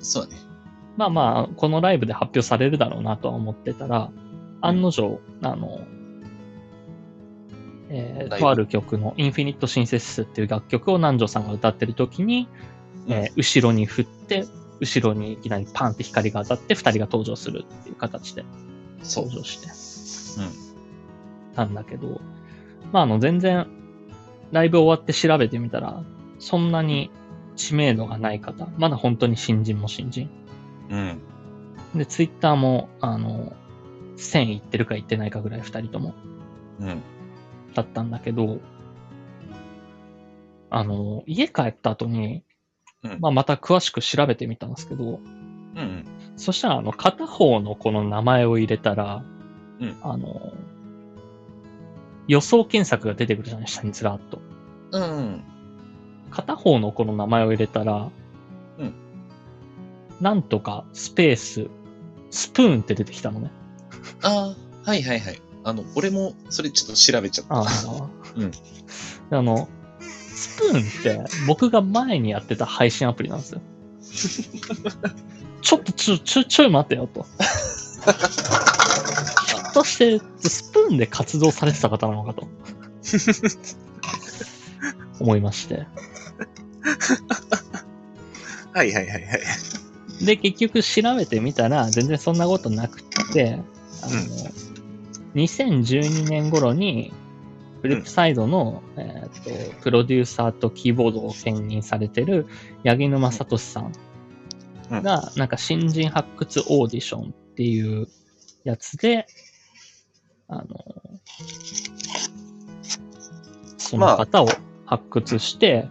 そうだね。
まあまあ、このライブで発表されるだろうなとは思ってたら、案の定、あの、えーとある曲のインフィニットシンセシスっていう楽曲を南條さんが歌ってる時に、えー後ろに振って、後ろにいきなりパンって光が当たって二人が登場するっていう形で。登場して
うん。
たんだけど、まああの全然ライブ終わって調べてみたら、そんなに知名度がない方、まだ本当に新人も新人。
うん。
で、ツイッターも、あの、1000いってるかいってないかぐらい二人とも
うん。
だったんだけど、あの、家帰った後に、
うん
まあまた詳しく調べてみたんですけど、
うん。
そしたら、あの、片方のこの名前を入れたら、
うん
あの、予想検索が出てくるじゃない、下にずらっと。
うん。
片方のこの名前を入れたら、
うん
なんとかスペース、スプーンって出てきたのね。
ああ、はいはいはい。あの、俺もそれちょっと調べちゃった。
ああ。
うん
あの、スプーンって僕が前にやってた配信アプリなんですよ。ちょっとちょ、ちょ、ちょい待ってよと。ひょっとして、スプーンで活動されてた方なのかと。思いまして。
はいはいはいはい。
で、結局調べてみたら、全然そんなことなくって、あの、2012年頃に、フリップサイドの、えーっと、プロデューサーとキーボードを兼任されてる、八木沼聡さんが、なんか新人発掘オーディションっていうやつで、あの、その方を発掘して、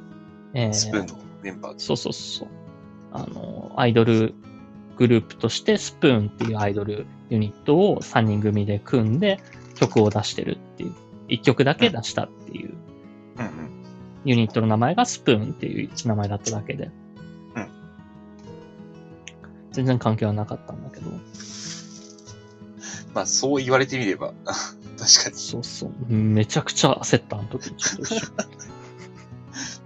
えー
スプーンのメンバー
そうそうそう。あの、アイドルグループとしてスプーンっていうアイドルユニットを3人組で組んで曲を出してるっていう、1曲だけ出したっていう
うんうん。
ユニットの名前がスプーンっていう名前だっただけで。
うん
全然関係はなかったんだけど。
まあそう言われてみれば、確かに。
そうそう。めちゃくちゃ焦った、あの時。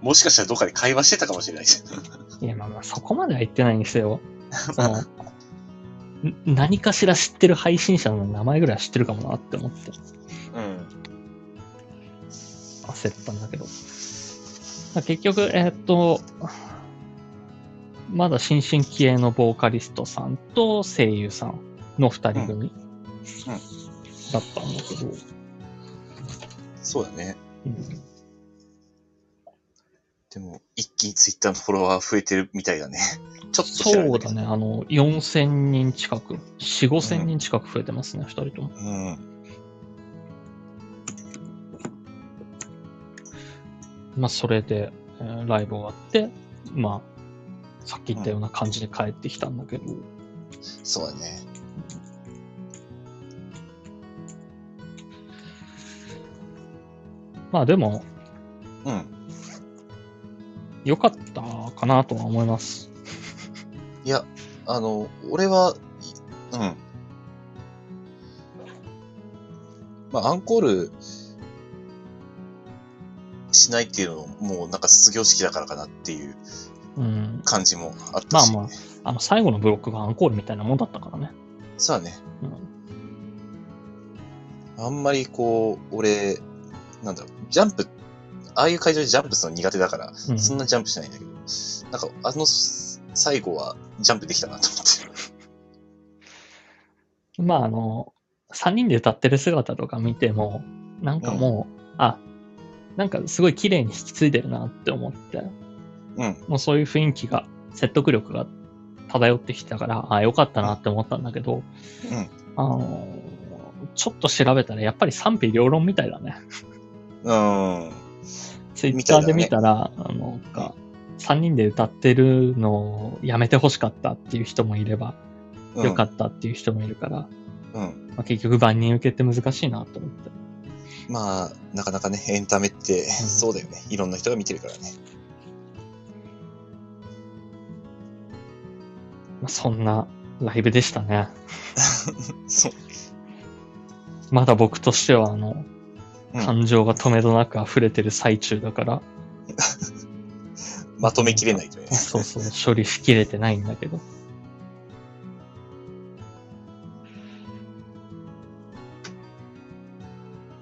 もしかしたらどっかで会話してたかもしれない。
いや、まあまあ、そこまでは言ってないんですよ。その、ん何かしら知ってる配信者の名前ぐらいは知ってるかもなって思って
うん。
焦ったんだけど。まあ結局、えーっと、まだ新進気鋭のボーカリストさんと声優さんの二人組だったんだけど、
そうだね。
うん
でも、一気にツイッターのフォロワー増えてるみたいだね。ちょっと
そうだね、あの、4000人近く、4、5000人近く増えてますね、二人とも。
うん。
まあ、それで、えーライブ終わって、まあ、さっき言ったような感じで帰ってきたんだけど、
そうだね。
まあでも、
うん。
良かったかなとは思います。
いや、あの、俺は、いうん。まあ、アンコールしないっていうのも、もうなんか卒業式だからかなっていう
うん。
感じもあったし。
まあまあ、あの、最後のブロックがアンコールみたいなもんだったからね。
そうだね。
うん。
あんまりこう、俺、なんだろう、ジャンプ、ああいう会場でジャンプするの苦手だから、
うん
そんなジャンプしないんだけど、なんかあの最後はジャンプできたなと思って。
まああの、3人で歌ってる姿とか見ても、なんかもう、あ、なんかすごい綺麗に引き継いでるなって思って、
うん。
もうそういう雰囲気が、説得力が漂ってきたから、ああ、よかったなって思ったんだけど、
うん。
あのーちょっと調べたら、やっぱり賛否両論みたいだね。
うん。
ツイッターで見たら、あの、なんか、3人で歌ってるのをやめてほしかったっていう人もいれば、
うん
よかったっていう人もいるから、
うん。
まあ、結局万人受けって難しいなと思って。
まあ、なかなかね、エンタメって、そうだよね。いろんな人が見てるからね。
まあ、そんなライブでしたね。
そう。
まだ僕としては、あの、
うん
感情が止めどなく溢れてる最中だから、
まとめきれないとね。
そうそう、処理しきれてないんだけど。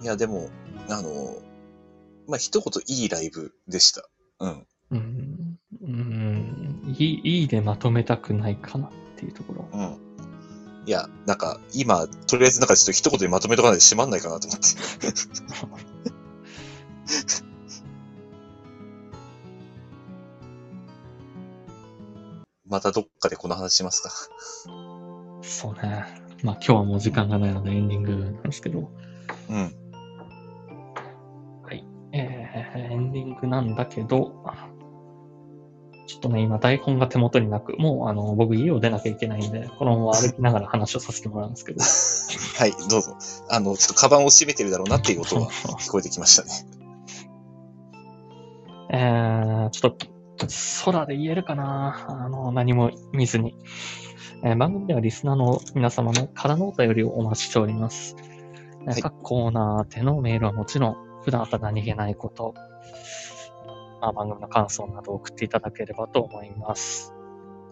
いや、でも、あの、まあ、一言いいライブでした。うん。
うん、うん、いい、いいでまとめたくないかなっていうところ。
うん。いや、なんか、今、とりあえずなんかちょっと一言でまとめとかないと閉まんないかなと思って。またどっかでこの話しますか。
そうね。まあ今日はもう時間がないのでエンディングなんですけど、
うん。
えー、エンディングなんだけど、ちょっとね、今台本が手元になく、もうあの、僕家を出なきゃいけないんで、このまま歩きながら話をさせてもらうんですけど。
はい、どうぞ。あの、ちょっとカバンを閉めてるだろうなっていう音が 聞こえてきましたね。
えー、ちょっと、空で言えるかなあの、何も見ずに。えー番組ではリスナーの皆様のからのお便りをお待ちしております。えー
はい
各コーナーでのメールはもちろん、普段あった何気ないこと、まあ、番組の感想などを送っていただければと思います。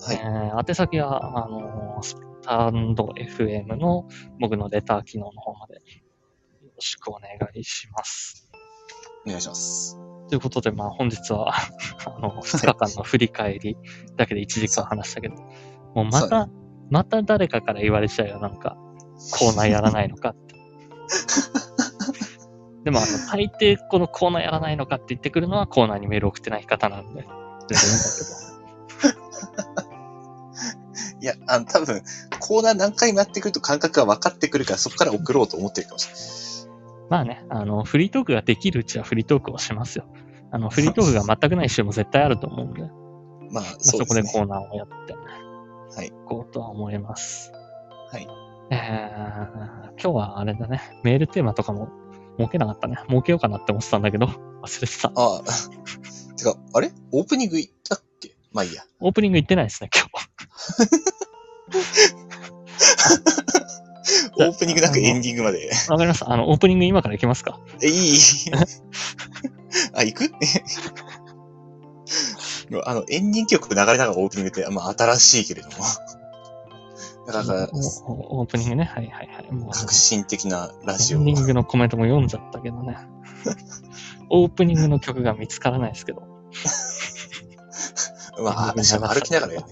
はい。
えー宛先は、あのースタンド FM の僕のレター機能の方までよろしくお願いします。
お願いします。
ということで、まあ本日は、あの、2日間の振り返りだけで1時間話したけど、もうまた、また誰かから言われちゃうよ、なんか、コーナーやらないのかって。でも、あの、大抵このコーナーやらないのかって言ってくるのはコーナーにメール送ってない方なんで、全然いいんだ
いや、あの、多分、コーナー何回もやってくると感覚が分かってくるから、そこから送ろうと思ってるかもしれない。
けど。まあね、あの、フリートークができるうちはフリートークをしますよ。あの、フリートークが全くない週も絶対あると思うんで、ま
まあ、
あ、
そ
そうこ
で
コーナーをやって、
はい。
いこうとは思います。
はい。
えー、今日はあれだね、メールテーマとかも設けなかったね。設けようかなって思ってたんだけど、忘れてた。
ああ。てか、あれ？オープニング行ったっけ？まあいいや。
オープニング行ってないですね、今
オープニングなんかエンディングまで。
日。わかりました。あの、オープニング今から行きますか。
え、いいいい あ、行く？あの、エンディング曲流れながらオープニングって、まあ新しいけれども。だから、
オープニングね。はいはいはい。もう
革新的なラジ
エン
オを
ディングのコメントも読んじゃったけどね。オープニングの曲が見つからないですけど。
まあ、歩きながらやね。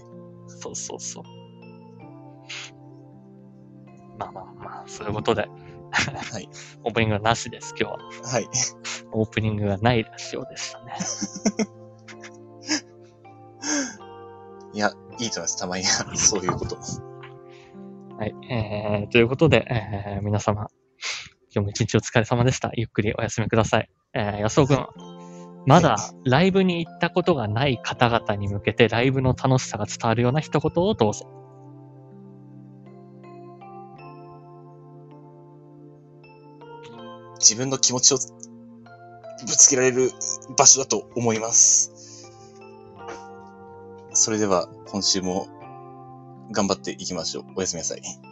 そうそうそう。まあまあまあ、そういうことで、
はい。
オープニングはなしです、今日は。
はい。
オープニングがないラジオでしたね。
いや、いいと思います。たまには、そういうことも。
はい。えー、ということで、えー、皆様、今日も一日お疲れ様でした。ゆっくりお休みください。えー、安尾くん、まだライブに行ったことがない方々に向けて、ライブの楽しさが伝わるような一言をどうぞ。
自分の気持ちをぶつけられる場所だと思います。それでは、今週も頑張っていきましょう。おやすみなさい。